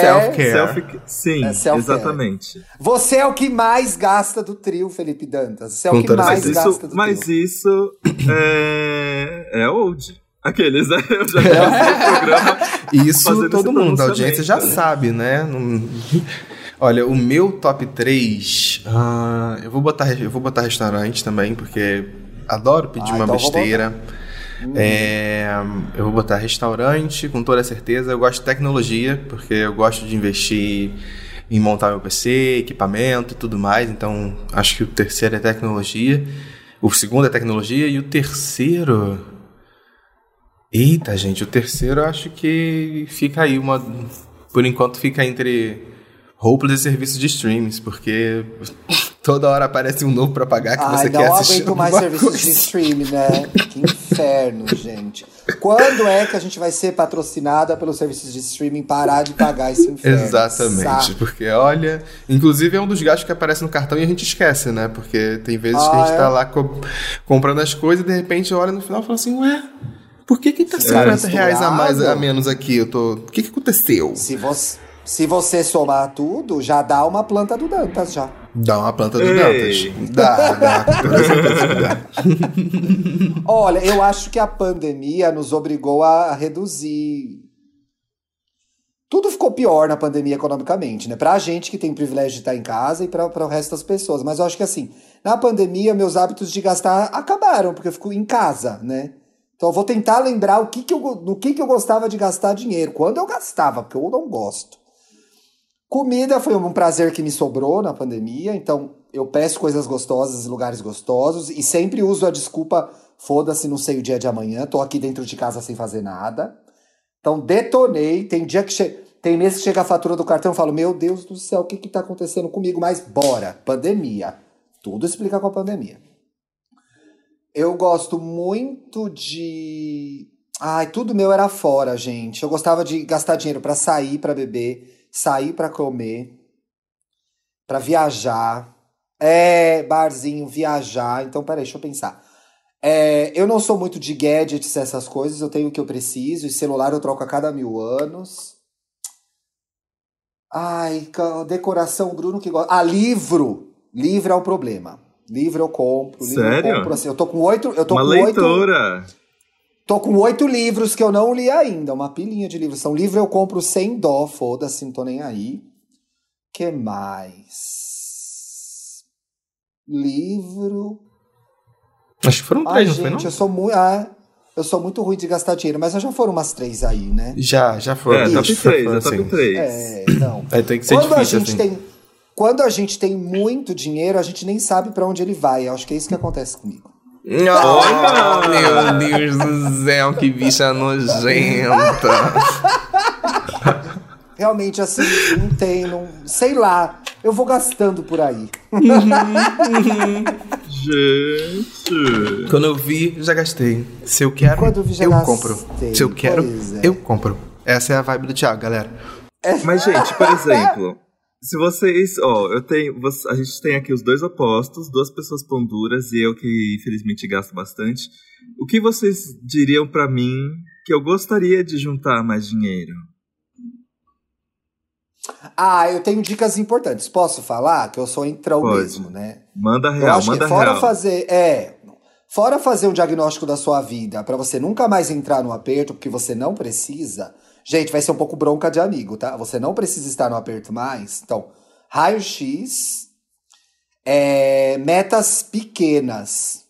S2: Self-care.
S1: Self, sim,
S3: É self-care.
S1: exatamente.
S3: Você é o que mais gasta do trio, Felipe Dantas. Você é
S2: Com
S3: o que mais
S1: Mas
S3: gasta
S1: isso,
S3: do
S1: mas
S3: trio.
S1: isso é, é old. Aqueles, né? Eu já gravei o programa.
S2: Isso todo mundo, a audiência já
S1: pronunciamento,
S2: sabe, né? Não- Olha, o meu top 3, eu vou botar eu vou botar restaurante também, porque adoro pedir
S3: Ah,
S2: uma
S3: então
S2: besteira. É, eu vou botar restaurante, com toda certeza. Eu gosto de tecnologia, porque eu gosto de investir em montar meu PC, equipamento e tudo mais. Então, acho que o terceiro é tecnologia. O segundo é tecnologia. E o terceiro. Eita, gente, o terceiro eu acho que fica aí uma. Por enquanto fica entre roupas e serviços de streams, porque toda hora aparece um novo pra pagar que
S3: Ai,
S2: você
S3: não
S2: quer assistir.
S3: aguento mais serviços de streaming, né? Que inferno, gente. Quando é que a gente vai ser patrocinada pelos serviços de streaming parar de pagar esse inferno?
S2: Exatamente, porque olha, inclusive é um dos gastos que aparece no cartão e a gente esquece, né? Porque tem vezes que a
S3: Ah,
S2: gente
S3: é?
S2: tá lá co- comprando as coisas e de repente olha no final e fala assim, ué, por que que tá 50 reais a mais a menos aqui? Eu tô, o que que aconteceu?
S3: Se você, se você somar tudo, já dá uma planta do Dantas já.
S2: Dá uma planta do
S1: Ei.
S2: Dantas. Dá, dá.
S3: Olha, eu acho que a pandemia nos obrigou a reduzir. Tudo ficou pior na pandemia economicamente, né? Pra gente que tem o privilégio de estar em casa e para o resto das pessoas. Mas eu acho que assim, na pandemia, meus hábitos de gastar acabaram, porque eu fico em casa, né? Então eu vou tentar lembrar o que que eu, no que, que eu gostava de gastar dinheiro. Quando eu gastava, porque eu não gosto. Comida foi um prazer que me sobrou na pandemia, então eu peço coisas gostosas em lugares gostosos e sempre uso a desculpa, foda-se, não sei o dia de amanhã, tô aqui dentro de casa sem fazer nada. Então detonei, tem dia que che... tem mês que chega a fatura do cartão, eu falo, meu Deus do céu, o que que tá acontecendo comigo? Mas bora, pandemia. Tudo explica com a pandemia. Eu gosto muito de Ai, tudo meu era fora, gente. Eu gostava de gastar dinheiro pra sair, pra beber, sair pra comer, pra viajar. É, barzinho, viajar. Então, peraí, deixa eu pensar. É, eu não sou muito de gadgets, essas coisas. Eu tenho o que eu preciso. E celular eu troco a cada mil anos. Ai, decoração, Bruno que gosta. Ah, livro. Livro é o problema. Livro eu compro. Livro
S1: Sério?
S3: eu compro assim. Eu tô com oito. Eu tô
S1: Uma
S3: com oito. Tô com oito livros que eu não li ainda, uma pilinha de livros. São livros eu compro sem dó, foda-se, não tô nem aí. que mais? Livro.
S2: Acho que foram três,
S3: Ai,
S2: não
S3: gente,
S2: foi, não?
S3: eu sou muito. Ah, eu sou muito ruim de gastar dinheiro, mas já foram umas três aí, né?
S2: Já, já foram.
S1: É,
S2: já
S1: top
S2: foram,
S1: 3, é
S2: assim.
S1: top 3.
S3: É, não.
S2: Aí tem que ser
S3: quando a
S2: difícil,
S3: gente
S2: assim.
S3: tem quando a gente tem muito dinheiro, a gente nem sabe pra onde ele vai. Eu acho que é isso que acontece comigo.
S2: Oh, meu Deus do céu, que bicha nojenta.
S3: Realmente, assim, não tem, não, sei lá. Eu vou gastando por aí.
S1: Gente.
S2: Quando eu vi, já gastei. Se eu quero,
S3: Quando eu vi, já
S2: eu
S3: gastei.
S2: compro. Se eu quero,
S3: é.
S2: eu compro. Essa é a vibe do Thiago, galera.
S1: Mas, gente, por exemplo, se vocês. Ó, eu tenho. a gente tem aqui os dois opostos, duas pessoas pão duras e eu que infelizmente gasto bastante. O que vocês diriam pra mim que eu gostaria de juntar mais dinheiro?
S3: Ah, eu tenho dicas importantes. Posso falar? Que eu sou entrão
S1: Pode.
S3: mesmo, né?
S1: Manda real, manda
S3: fora
S1: real.
S3: fazer, é, fora fazer um diagnóstico da sua vida pra você nunca mais entrar no aperto porque você não precisa. Gente, vai ser um pouco bronca de amigo, tá? Você não precisa estar no aperto mais. Então, raio-x, é, metas pequenas.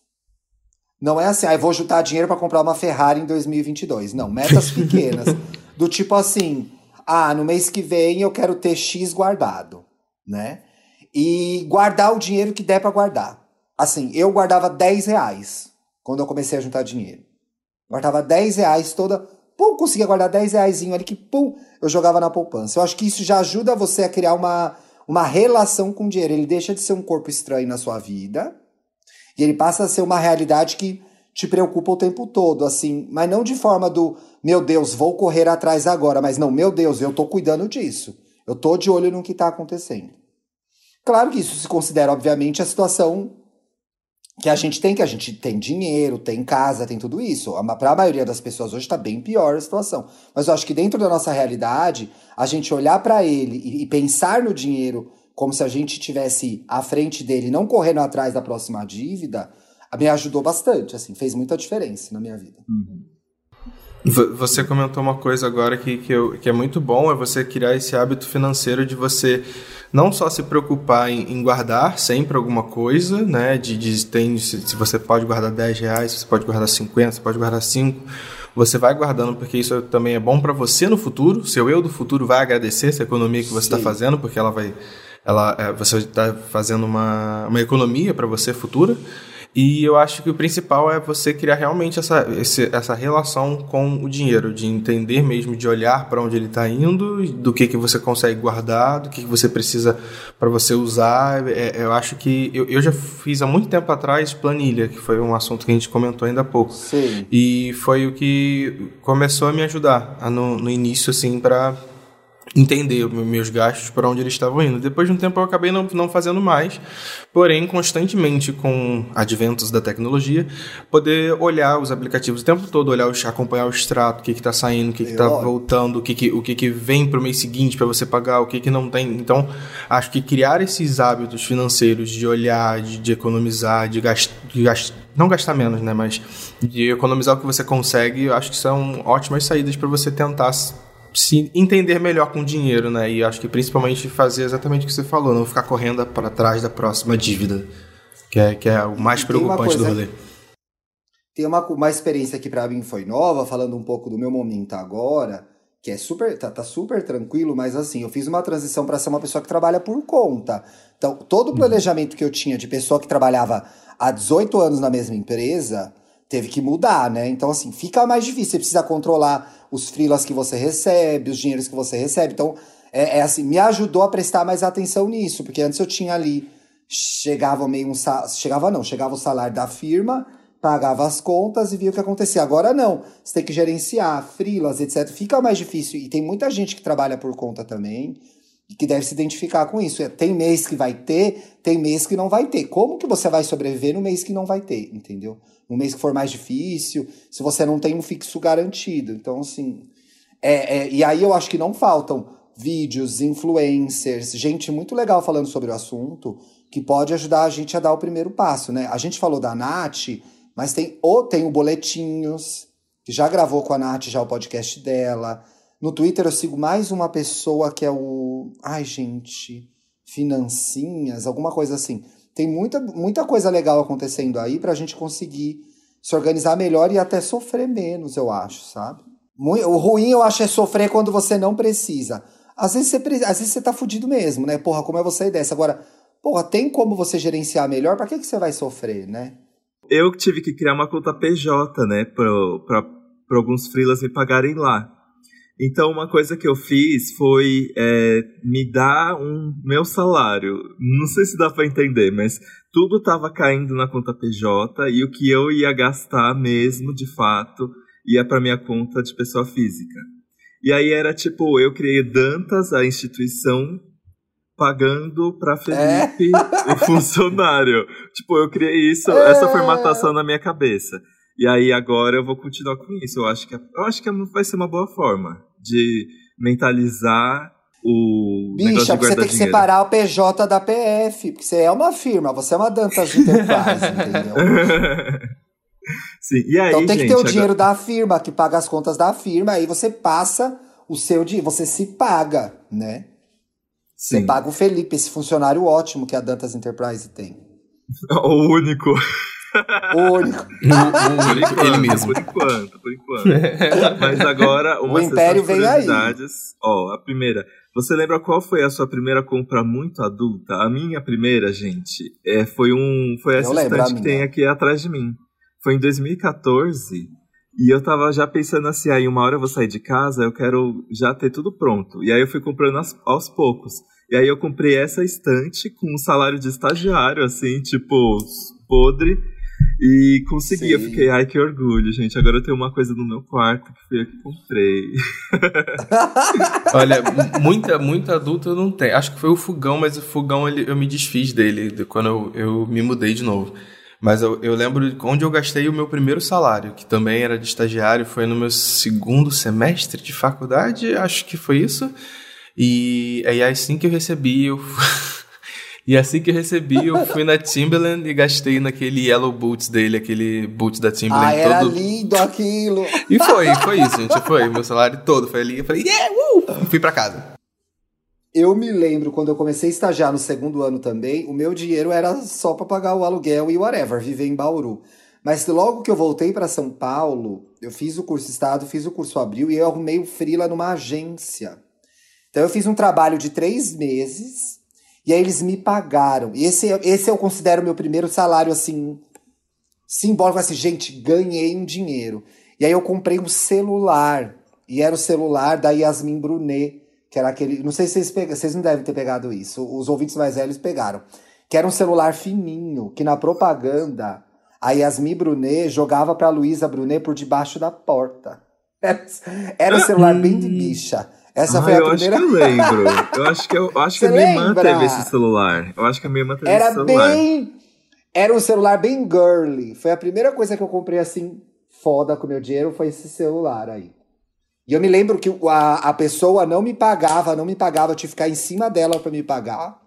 S3: Não é assim, ah, eu vou juntar dinheiro pra comprar uma Ferrari em 2022. Não, metas pequenas. do tipo assim, ah, no mês que vem eu quero ter X guardado, né? E guardar o dinheiro que der pra guardar. Assim, eu guardava 10 reais quando eu comecei a juntar dinheiro. Guardava 10 reais toda. Pum, conseguia guardar 10 reais ali que, pum, eu jogava na poupança. Eu acho que isso já ajuda você a criar uma, uma relação com o dinheiro. Ele deixa de ser um corpo estranho na sua vida e ele passa a ser uma realidade que te preocupa o tempo todo, assim, mas não de forma do, meu Deus, vou correr atrás agora, mas não, meu Deus, eu tô cuidando disso. Eu tô de olho no que tá acontecendo. Claro que isso se considera, obviamente, a situação que a gente tem, que a gente tem dinheiro, tem casa, tem tudo isso. Para a maioria das pessoas hoje está bem pior a situação. Mas eu acho que dentro da nossa realidade, a gente olhar para ele e, e pensar no dinheiro como se a gente tivesse à frente dele, não correndo atrás da próxima dívida, me ajudou bastante, assim, fez muita diferença na minha vida.
S2: V- Você comentou uma coisa agora que, que, eu- que é muito bom, é você criar esse hábito financeiro de você não só se preocupar em, em guardar sempre alguma coisa, né? De, de tem, se, se você pode guardar 10 reais, se você pode guardar 50, você pode guardar 5. Você vai guardando porque isso também é bom para você no futuro. Seu eu do futuro vai agradecer essa economia que você está fazendo, porque ela vai. Ela, é, você está fazendo uma, uma economia para você futura. E eu acho que o principal é você criar realmente essa, essa relação com o dinheiro, de entender mesmo, de olhar para onde ele está indo, do que, que você consegue guardar, do que, que você precisa para você usar. É, eu acho que eu, eu já fiz há muito tempo atrás planilha, que foi um assunto que a gente comentou ainda há pouco.
S3: Sim.
S2: E foi o que começou a me ajudar a no, no início, assim, para entender meus gastos para onde eles estavam indo. Depois de um tempo eu acabei não, não fazendo mais, porém constantemente com adventos da tecnologia, poder olhar os aplicativos o tempo todo, olhar, os- acompanhar o extrato, o que está saindo, o que está voltando, o que, que, o que, que vem para o mês seguinte para você pagar, o que, que não tem. Então, acho que criar esses hábitos financeiros de olhar, de, de economizar, de gastar, de gastar não gastar menos, né, mas de economizar o que você consegue, eu acho que são ótimas saídas para você tentar se- entender melhor com o dinheiro, né? E acho que principalmente fazer exatamente o que você falou, não ficar correndo para trás da próxima dívida, que é, que é o mais
S3: E
S2: preocupante do
S3: coisa-
S2: rolê.
S3: Tem uma, uma experiência que pra mim foi nova, falando um pouco do meu momento agora, que é super, tá, tá super tranquilo, mas assim, eu fiz uma transição para ser uma pessoa que trabalha por conta. Então, todo o planejamento que eu tinha de pessoa que trabalhava há 18 anos na mesma empresa, teve que mudar, né? Então, assim, fica mais difícil. Você precisa controlar os freelas que você recebe, os dinheiros que você recebe. Então, é, é assim, me ajudou a prestar mais atenção nisso, porque antes eu tinha ali, chegava meio um sa- chegava não, chegava o salário da firma, pagava as contas e via o que acontecia. Agora não, você tem que gerenciar freelas, etc. Fica mais difícil e tem muita gente que trabalha por conta também e que deve se identificar com isso. É, Tem mês que vai ter, tem mês que não vai ter. Como que você vai sobreviver no mês que não vai ter, entendeu? No mês que for mais difícil, se você não tem um fixo garantido. Então, assim, é, é, e aí eu acho que não faltam vídeos, influencers, gente muito legal falando sobre o assunto, que pode ajudar a gente a dar o primeiro passo, né? A gente falou da Nath, mas tem o, tem o Boletinhos, que já gravou com a Nath já o podcast dela. No Twitter eu sigo mais uma pessoa que é o. Ai, gente. Financinhas, alguma coisa assim. Tem muita, muita coisa legal acontecendo aí pra gente conseguir se organizar melhor e até sofrer menos, eu acho, sabe? O ruim eu acho é sofrer quando você não precisa. Às vezes você, às vezes você tá fudido mesmo, né? Porra, como é você dessa? Agora, porra, tem como você gerenciar melhor? Pra que, que você vai sofrer, né?
S1: Eu tive que criar uma conta PJ, né? Pra, pra, alguns freelas me pagarem lá. Então, uma coisa que eu fiz foi é, me dar um meu salário. Não sei se dá para entender, mas tudo estava caindo na conta PJ e o que eu ia gastar mesmo, de fato, ia para minha conta de pessoa física. E aí era tipo, eu criei Dantas, a instituição, pagando para Felipe, é? o funcionário. Tipo, eu criei isso, é? essa formatação na minha cabeça. E aí agora eu vou continuar com isso. Eu acho que, eu acho que vai ser uma boa forma de mentalizar o
S3: Bicha,
S1: você
S3: tem que separar o PJ da PF, porque você é uma firma, você é uma Dantas Enterprise, entendeu?
S1: Sim, e aí,
S3: então tem
S1: gente,
S3: que ter o dinheiro da firma, que paga as contas da firma, aí você passa o seu dinheiro, você se paga, né? Sim. Você paga o Felipe, esse funcionário ótimo que a Dantas Enterprise tem.
S1: o único.
S3: O único.
S2: Ele mesmo.
S1: Por enquanto, por enquanto. Mas agora, uma
S3: o Império veio aí.
S1: Ó, a primeira. Você lembra qual foi a sua primeira compra muito adulta? A minha primeira, gente, é, foi um. Foi essa estante que tem aqui atrás de mim. Foi em 2014. E eu tava já pensando assim, aí uma hora eu vou sair de casa, eu quero já ter tudo pronto. E aí eu fui comprando aos, aos poucos. E aí eu comprei essa estante com um salário de estagiário, assim, tipo, podre. E consegui, Sim. eu fiquei, ai que orgulho, gente. Agora eu tenho uma coisa no meu quarto que fui eu que comprei.
S2: Olha, muita, muita adulta eu não tenho. Acho que foi o fogão, mas o fogão ele, eu me desfiz dele quando eu, eu me mudei de novo. Mas eu, eu lembro onde eu gastei o meu primeiro salário, que também era de estagiário, foi no meu segundo semestre de faculdade, acho que foi isso. E aí assim que eu recebi, eu. E assim que eu recebi, eu fui na Timberland e gastei naquele Yellow Boots dele, aquele boots da Timberland
S3: ah, era lindo aquilo!
S2: E foi, foi isso, gente. Foi, meu salário todo foi ali. Eu falei, yeah, uh! Fui pra casa.
S3: Eu me lembro quando eu comecei a estagiar no segundo ano também, o meu dinheiro era só para pagar o aluguel e whatever, viver em Bauru. Mas logo que eu voltei para São Paulo, eu fiz o curso Estado, fiz o curso Abril e eu arrumei o Frila numa agência. Então eu fiz um trabalho de três meses e aí eles me pagaram. E esse, esse eu considero meu primeiro salário, assim, simbólico. Assim, gente, ganhei um dinheiro. E aí eu comprei um celular. E era o celular da Yasmin Brunet, que era aquele. Não sei se vocês pegam, vocês não devem ter pegado isso. Os ouvintes mais velhos pegaram. Que era um celular fininho, que na propaganda a Yasmin Brunet jogava pra Luísa Brunet por debaixo da porta. Era, era um celular bem de bicha. Essa ah, foi a
S1: eu
S3: primeira.
S1: Acho que eu lembro. Eu acho que, eu, acho que a minha irmã teve esse celular. Eu acho que a minha irmã teve
S3: Era
S1: esse celular.
S3: Bem... Era um celular bem girly. Foi a primeira coisa que eu comprei assim, foda com meu dinheiro, foi esse celular aí. E eu me lembro que a, a pessoa não me pagava, não me pagava, eu tinha que ficar em cima dela para me pagar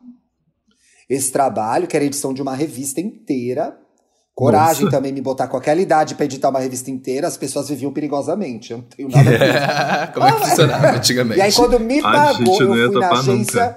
S3: esse trabalho, que era edição de uma revista inteira. Coragem Nossa. também me botar com aquela idade pra editar uma revista inteira, as pessoas viviam perigosamente. Eu não tenho nada
S2: a Como é que funcionava antigamente?
S3: E aí, quando me pagou, eu fui na agência. Nunca.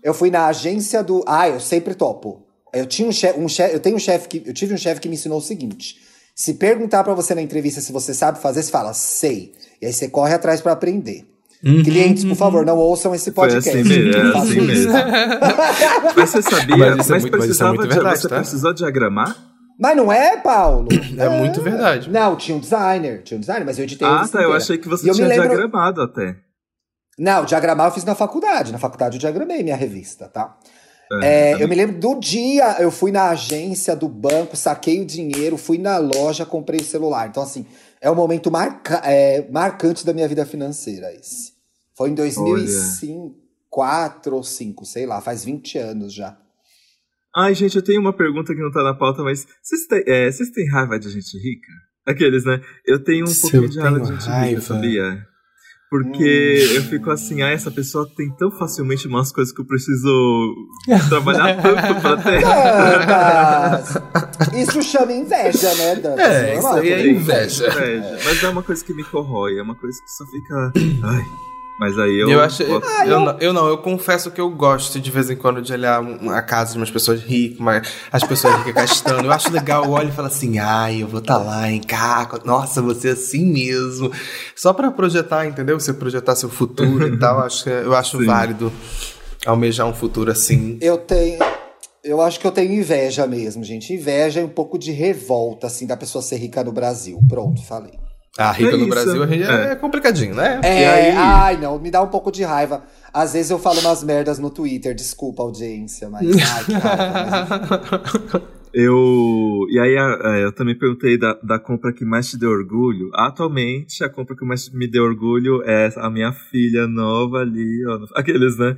S3: Eu fui na agência do. Ah, eu sempre topo. Eu tinha um chefe, um chef, eu tenho um chefe que. Eu tive um chefe que me ensinou o seguinte: se perguntar para você na entrevista se você sabe fazer, você fala, sei. E aí você corre atrás para aprender. Uhum, Clientes, por uhum. favor, não ouçam esse podcast.
S1: Foi assim mesmo, é assim mesmo. mas você sabia, mas, mas, é muito, mas é muito verdade, você tá? precisou diagramar?
S3: Mas não é, Paulo?
S2: É, é, muito verdade.
S3: Não, tinha um designer. Tinha um designer, mas eu editei
S1: Ah, tá. Eu achei que você tinha lembro... diagramado até.
S3: Não, diagramar eu fiz na faculdade. Na faculdade eu diagramei minha revista, tá? É, é, eu me lembro do dia, eu fui na agência do banco, saquei o dinheiro, fui na loja, comprei o celular. Então, assim, é um momento marca é, marcante da minha vida financeira esse. Foi em 2005, 4 ou 5, sei lá, faz 20 anos já.
S1: Ai, gente, eu tenho uma pergunta que não tá na pauta, mas vocês têm, é, vocês têm raiva de gente rica? Aqueles, né? Eu tenho um Se pouquinho de raiva de gente raiva. rica, sabia? Porque hum. eu fico assim, ah, essa pessoa tem tão facilmente umas coisas que eu preciso trabalhar tanto pra ter.
S3: Isso chama inveja, né,
S2: Dan? É, isso aí é inveja. inveja.
S1: Mas é uma coisa que me corrói, é uma coisa que só fica. Ai. Mas aí eu.
S2: Eu, acho, eu, ah, eu, eu, não, eu não, eu confesso que eu gosto de vez em quando de olhar a casa de umas pessoas ricas, as pessoas ricas gastando. Eu acho legal, eu olho e falo assim, ai, eu vou estar tá lá em cá, nossa, você é assim mesmo. Só para projetar, entendeu? Você projetar seu futuro e tal, acho, eu acho válido almejar um futuro assim.
S3: Eu tenho. Eu acho que eu tenho inveja mesmo, gente. Inveja e um pouco de revolta, assim, da pessoa ser rica no Brasil. Pronto, falei.
S2: A rica é no Brasil a gente é. é complicadinho, né?
S3: É, aí... ai não, me dá um pouco de raiva. Às vezes eu falo umas merdas no Twitter, desculpa audiência, mas ai, que raiva,
S1: Eu. E aí é, eu também perguntei da, da compra que mais te deu orgulho. Atualmente, a compra que mais me deu orgulho é a minha filha nova ali, ó, aqueles, né?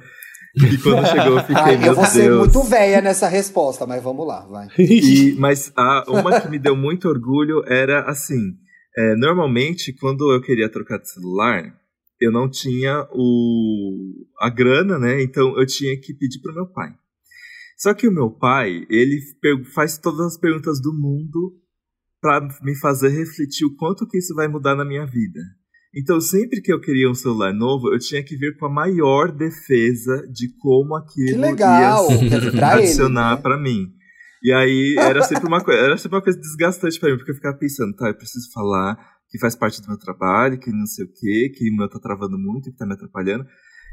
S1: E quando chegou eu fiquei, Ai, meu
S3: Eu vou Deus. ser muito velha nessa resposta, mas vamos lá, vai.
S1: E, mas a, uma que me deu muito orgulho era assim é, normalmente, quando eu queria trocar de celular, eu não tinha o, a grana, né? Então eu tinha que pedir para meu pai. Só que o meu pai, ele faz todas as perguntas do mundo para me fazer refletir o quanto que isso vai mudar na minha vida. Então, sempre que eu queria um celular novo, eu tinha que vir com a maior defesa de como aquilo ia adicionar né? para mim. E aí era sempre uma coisa, era sempre uma coisa desgastante para mim, porque eu ficava pensando, tá, eu preciso falar que faz parte do meu trabalho, que não sei o quê, que o meu tá travando muito, que tá me atrapalhando.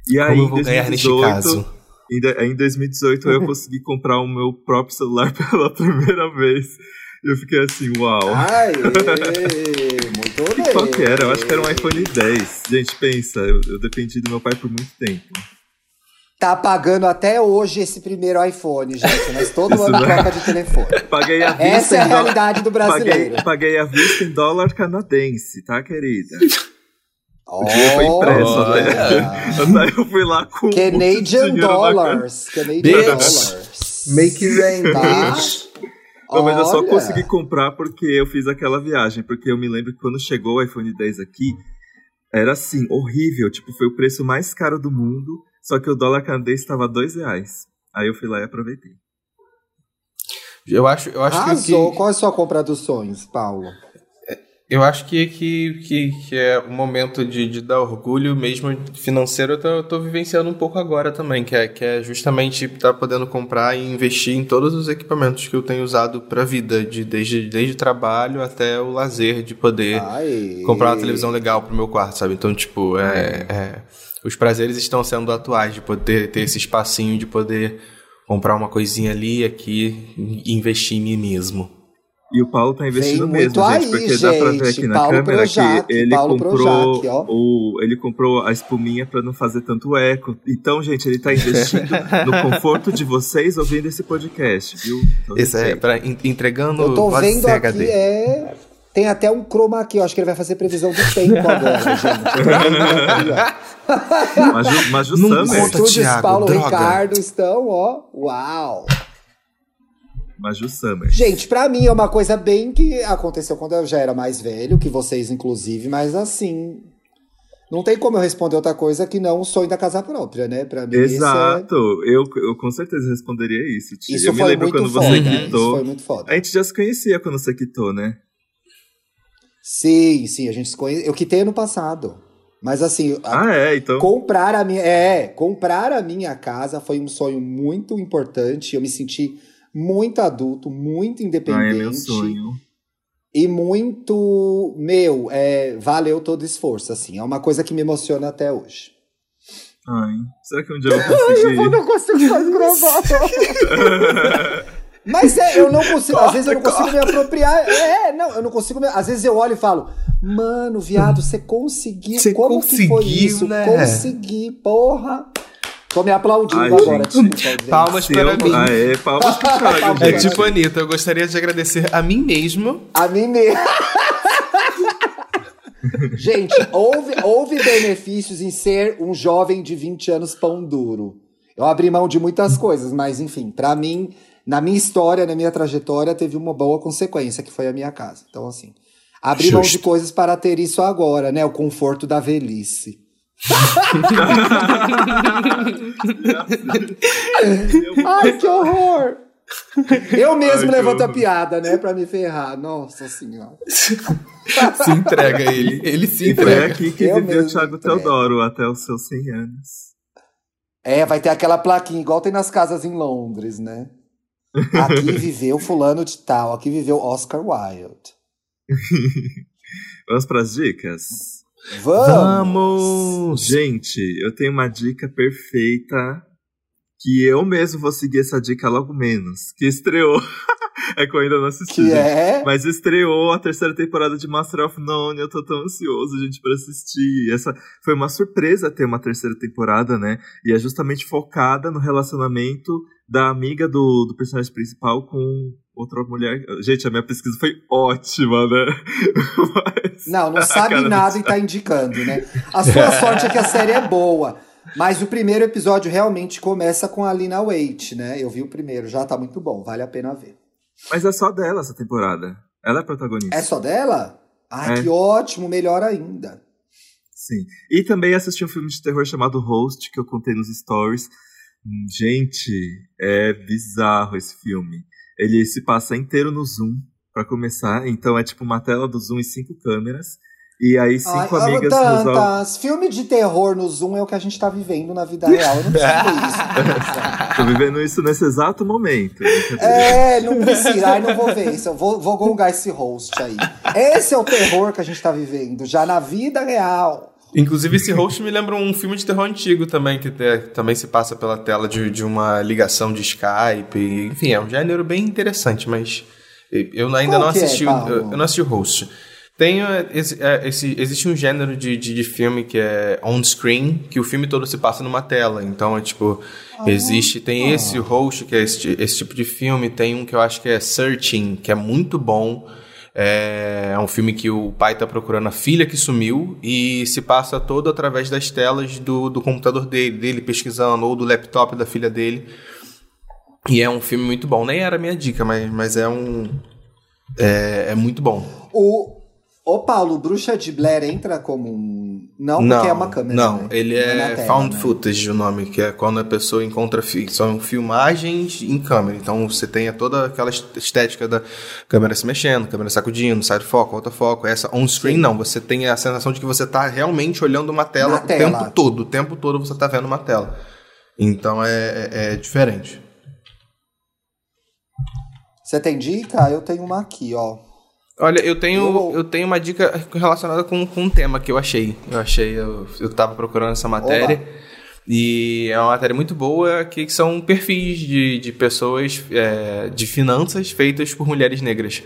S1: E aí,
S2: Como em 2018,
S1: em, em 2018 eu consegui comprar o meu próprio celular pela primeira vez. E eu fiquei assim, uau.
S3: Ai, muito bem.
S1: Qual que era? Eu acho que era um iPhone 10. Gente, pensa, eu, eu dependi do meu pai por muito tempo
S3: tá pagando até hoje esse primeiro iPhone, gente. Mas todo ano troca de telefone.
S1: Paguei a vista
S3: Essa é a realidade do brasileiro.
S1: Paguei, paguei a vista em dólar canadense, tá, querida?
S3: Oh, foi impresso
S1: até. Eu fui lá com.
S3: Canadian dollars. Canadian dollars.
S2: Make it rain,
S1: tá? Não, mas eu só consegui comprar porque eu fiz aquela viagem. Porque eu me lembro que quando chegou o iPhone 10 aqui, era assim, horrível. Tipo, foi o preço mais caro do mundo. Só que o dólar canadense estava dois reais. Aí eu fui lá e aproveitei.
S2: Eu acho, eu acho
S3: Arrasou. que. Qual é a sua compra dos sonhos, Paulo?
S2: Eu acho que, que, que, que é um momento de, de dar orgulho mesmo financeiro. Eu tô, eu tô vivenciando um pouco agora também, que é, que é justamente estar tá podendo comprar e investir em todos os equipamentos que eu tenho usado para a vida, de, desde, desde trabalho até o lazer, de poder Ai. comprar uma televisão legal pro meu quarto, sabe? Então, tipo, é, é os prazeres estão sendo atuais, de poder ter esse espacinho de poder comprar uma coisinha ali, aqui e investir em mim mesmo.
S1: E o Paulo tá investindo mesmo, gente, aí, porque gente. dá pra ver aqui na Paulo câmera Projac, que ele Paulo comprou Projac, o, ele comprou a espuminha para não fazer tanto eco. Então, gente, ele tá investindo no conforto de vocês ouvindo esse podcast, viu?
S2: Então, Esse é para entregando
S3: Eu tô vendo aqui é tem até um chroma aqui, eu acho que ele vai fazer previsão do tempo agora, gente.
S1: Maju, Maju Não
S3: Summer. Estúdios Paulo droga. Ricardo estão, ó, uau.
S1: Maju Summer.
S3: Gente, pra mim é uma coisa bem que aconteceu quando eu já era mais velho, que vocês inclusive, mas assim, não tem como eu responder outra coisa que não o sonho da casa própria, né? Pra mim,
S1: Exato. É... Eu, eu com certeza responderia isso.
S3: Tia. Isso eu me lembro quando foda, você quitou. Né? Isso foi muito foda.
S1: A gente já se conhecia quando você quitou, né?
S3: Sim, sim, a gente se conhece. Eu quitei ano passado. Mas assim,
S1: ah, é, então.
S3: comprar a minha, é, comprar a minha casa foi um sonho muito importante. Eu me senti muito adulto, muito independente. Ah, é meu sonho. E muito, meu, é, valeu todo o esforço, assim. É uma coisa que me emociona até hoje.
S1: Ai, será que um dia eu vou conseguir?
S3: eu não consigo mais gravar. Mas é, eu não consigo, corta, às vezes eu não consigo corta. me apropriar. É, não, eu não consigo. Me, às vezes eu olho e falo, mano, viado, você conseguiu. Você Como conseguiu, que foi isso? Né? Consegui, porra. Tô me aplaudindo Ai, agora,
S2: tipo, Palmas para eu, mim.
S1: Aê, palmas para
S2: É tipo, Anitta, eu gostaria de agradecer a mim mesmo.
S3: A mim mesmo. Gente, houve, houve benefícios em ser um jovem de 20 anos pão duro. Eu abri mão de muitas coisas, mas enfim, para mim na minha história, na minha trajetória, teve uma boa consequência, que foi a minha casa. Então, assim, abri mão de coisas para ter isso agora, né? O conforto da velhice. Ai, que horror! Eu mesmo Ai, levanto a piada, né, pra me ferrar. Nossa senhora.
S2: se entrega ele. Ele se entrega.
S1: Aqui que Eu viveu o Thiago Teodoro até os seus 100 anos.
S3: É, vai ter aquela plaquinha, igual tem nas casas em Londres, né? Aqui viveu fulano de tal, aqui viveu Oscar Wilde.
S1: Vamos para as dicas?
S3: Vamos!
S1: Vamos! Gente, eu tenho uma dica perfeita que eu mesmo vou seguir essa dica logo menos, que estreou. é que eu ainda não assisti.
S3: Que é?
S1: Mas estreou a terceira temporada de Master of None. Eu tô tão ansioso, gente, pra assistir. Essa foi uma surpresa ter uma terceira temporada, né? E é justamente focada no relacionamento da amiga do, do personagem principal com outra mulher. Gente, a minha pesquisa foi ótima, né?
S3: Mas... Não, não sabe nada e tá indicando, né? A sua sorte é que a série é boa. Mas o primeiro episódio realmente começa com a Lina Waite, né? Eu vi o primeiro, já tá muito bom, vale a pena ver.
S1: Mas é só dela essa temporada. Ela é protagonista.
S3: É só dela? Ai, é. que ótimo, melhor ainda.
S1: Sim. E também assisti um filme de terror chamado Host, que eu contei nos stories. Gente, é bizarro esse filme. Ele se passa inteiro no Zoom, para começar. Então é tipo uma tela do Zoom e cinco câmeras. E aí, cinco Ai, amigas
S3: tantas. nos Filme de terror no Zoom é o que a gente tá vivendo na vida real. Eu não preciso isso.
S1: Tô vivendo isso nesse exato momento.
S3: É, não precisa. Ai, não vou ver isso. Eu vou, vou gongar esse host aí. Esse é o terror que a gente tá vivendo, já na vida real.
S2: Inclusive, esse host me lembra um filme de terror antigo também, que também se passa pela tela de, de uma ligação de Skype. Enfim, é um gênero bem interessante, mas eu ainda Qual não assisti. É, eu, eu não assisti o host. Tem esse, é, esse, existe um gênero de, de, de, filme que é on-screen, que o filme todo se passa numa tela. Então, é tipo, ah, existe, tem ah. esse host, que é esse, esse tipo de filme, tem um que eu acho que é Searching, que é muito bom. É, é um filme que o pai está procurando a filha que sumiu e se passa todo através das telas do, do computador dele, dele pesquisando, ou do laptop da filha dele. E é um filme muito bom. Nem era a minha dica, mas, mas é um. É, é muito bom.
S3: O, Ô, Paulo, Bruxa de Blair entra como um. Não, porque
S2: não,
S3: é uma câmera.
S2: Não,
S3: né?
S2: ele é, tela, found né? footage o nome, que é quando a pessoa encontra. São filmagens em câmera. Então você tem toda aquela estética da câmera se mexendo, câmera sacudindo, sai do foco, volta foco. Essa on-screen, não. Você tem a sensação de que você está realmente olhando uma tela Na o tela. tempo todo. O tempo todo você está vendo uma tela. Então é, é, é diferente.
S3: Você tem dica? Eu tenho uma aqui, ó.
S2: Olha, eu tenho, eu tenho uma dica relacionada com, com um tema que eu achei. Eu achei, eu, eu tava procurando essa matéria. Oba. E é uma matéria muito boa que são perfis de, de pessoas é, de finanças feitas por mulheres negras.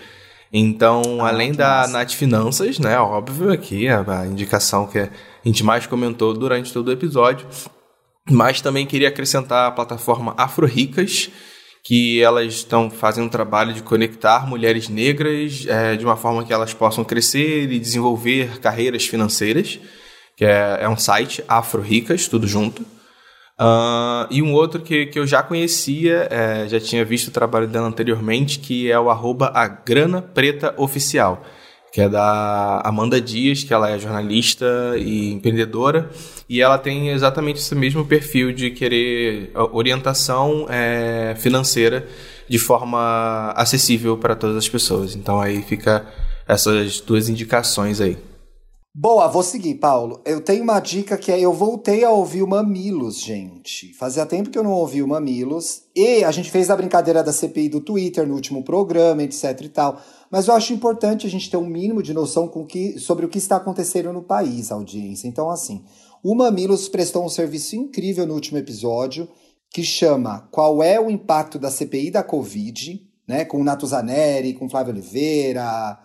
S2: Então, ah, além da massa. Nath Finanças, né? Óbvio, aqui a, a indicação que a gente mais comentou durante todo o episódio. Mas também queria acrescentar a plataforma Afro Ricas que elas estão fazendo um trabalho de conectar mulheres negras é, de uma forma que elas possam crescer e desenvolver carreiras financeiras, que é, é um site Afro Ricas, tudo junto. Uh, e um outro que, que eu já conhecia, é, já tinha visto o trabalho dela anteriormente, que é o arroba a Grana Preta Oficial que é da Amanda Dias, que ela é jornalista e empreendedora, e ela tem exatamente esse mesmo perfil de querer orientação é, financeira de forma acessível para todas as pessoas. Então aí fica essas duas indicações aí.
S3: Boa, vou seguir, Paulo. Eu tenho uma dica que é eu voltei a ouvir o Mamilos, gente. Fazia tempo que eu não ouvi o Mamilos. E a gente fez a brincadeira da CPI do Twitter no último programa, etc e tal. Mas eu acho importante a gente ter um mínimo de noção com que, sobre o que está acontecendo no país, audiência. Então, assim, o Mamilos prestou um serviço incrível no último episódio, que chama Qual é o impacto da CPI da Covid, né? Com o Nato Zaneri, com Flávio Oliveira,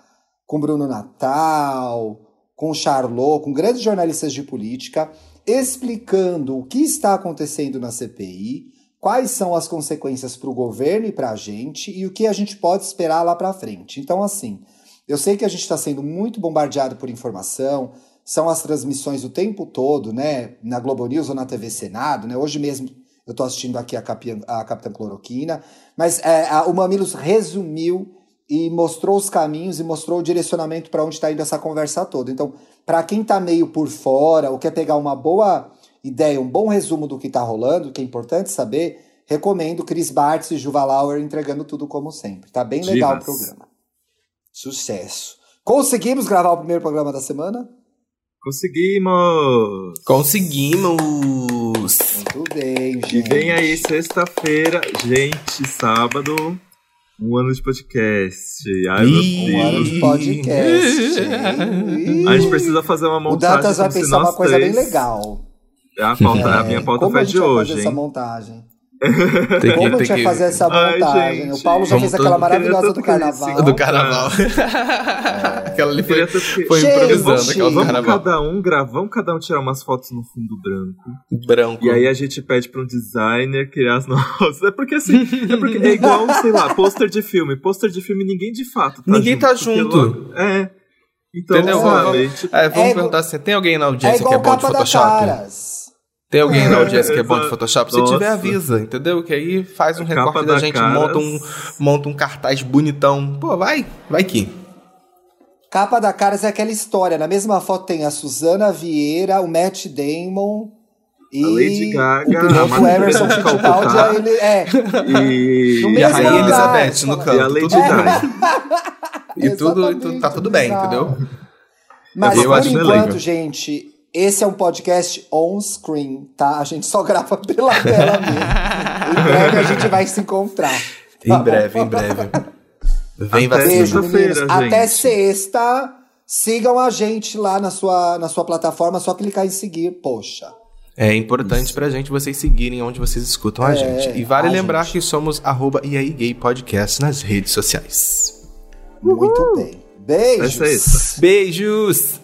S3: com Bruno Natal, com Charlot, com grandes jornalistas de política, explicando o que está acontecendo na CPI, quais são as consequências para o governo e para a gente e o que a gente pode esperar lá para frente. Então, assim, eu sei que a gente está sendo muito bombardeado por informação, são as transmissões o tempo todo, né, na Globo News ou na TV Senado, né? Hoje mesmo eu estou assistindo aqui a, Capi, a Capitã Cloroquina, mas é, a, o Mamilos resumiu e mostrou os caminhos e mostrou o direcionamento para onde está indo essa conversa toda. Então, para quem está meio por fora ou quer pegar uma boa ideia, um bom resumo do que está rolando, que é importante saber, recomendo Chris Bartz e Juva Lauer entregando tudo como sempre. Tá bem legal Divas. o programa. Sucesso. Conseguimos gravar o primeiro programa da semana?
S1: Conseguimos!
S2: Conseguimos!
S3: Muito bem, gente. E
S1: vem aí sexta-feira, gente, sábado, um ano de podcast. Ai, meu Deus.
S3: Um ano de podcast.
S1: a gente precisa fazer uma montagem.
S3: O Datas vai pensar uma coisa bem legal.
S1: A, pauta, é, a minha pauta foi de hoje.
S3: Essa montagem? Tem Como a gente vai fazer essa montagem? Ai, o Paulo já fez aquela maravilhosa do carnaval.
S2: Do carnaval. É. aquela ali foi, foi improvisando aquela do carnaval.
S1: Cada um gravar, cada um tirar umas fotos no fundo branco.
S2: Branco.
S1: E aí a gente pede pra um designer criar as nossas. É porque assim, é, porque é igual, sei lá, pôster de filme. Pôster de filme ninguém de fato
S2: tá Ninguém junto, tá junto.
S1: Logo, é. Então,
S2: Entendeu? Sabe, tipo, é, vamos é, perguntar assim, tem alguém na audiência é que é bom de Photoshop? Tem alguém na audiência que é bom de Photoshop? Se tiver, avisa, entendeu? Que aí faz um recorte da, gente, monta um, monta um cartaz bonitão. Pô, vai, vai que.
S3: Capa da Caras é aquela história. Na mesma foto tem a Suzana Vieira, o Matt Damon e
S1: a Lady Gaga,
S3: o Emerson Fittipaldi. Ele, é.
S2: E, e a Rainha Elizabeth no canto.
S1: E a Lady Gaga.
S2: e, tudo, e tudo, tá tudo bem, entendeu?
S3: Mas eu por enquanto, gente, esse é um podcast on-screen, tá? A gente só grava pela tela mesmo. em breve a gente vai se encontrar.
S2: Tá em breve, em breve.
S3: Vem Até. Beijo, Até sexta. Sigam a gente lá na sua, na sua plataforma, só clicar em seguir, poxa.
S2: É importante Isso. pra gente vocês seguirem onde vocês escutam a é, gente. E vale lembrar gente. que somos arroba Gay Podcast nas redes sociais.
S3: Muito bem. Beijos.
S2: Beijos.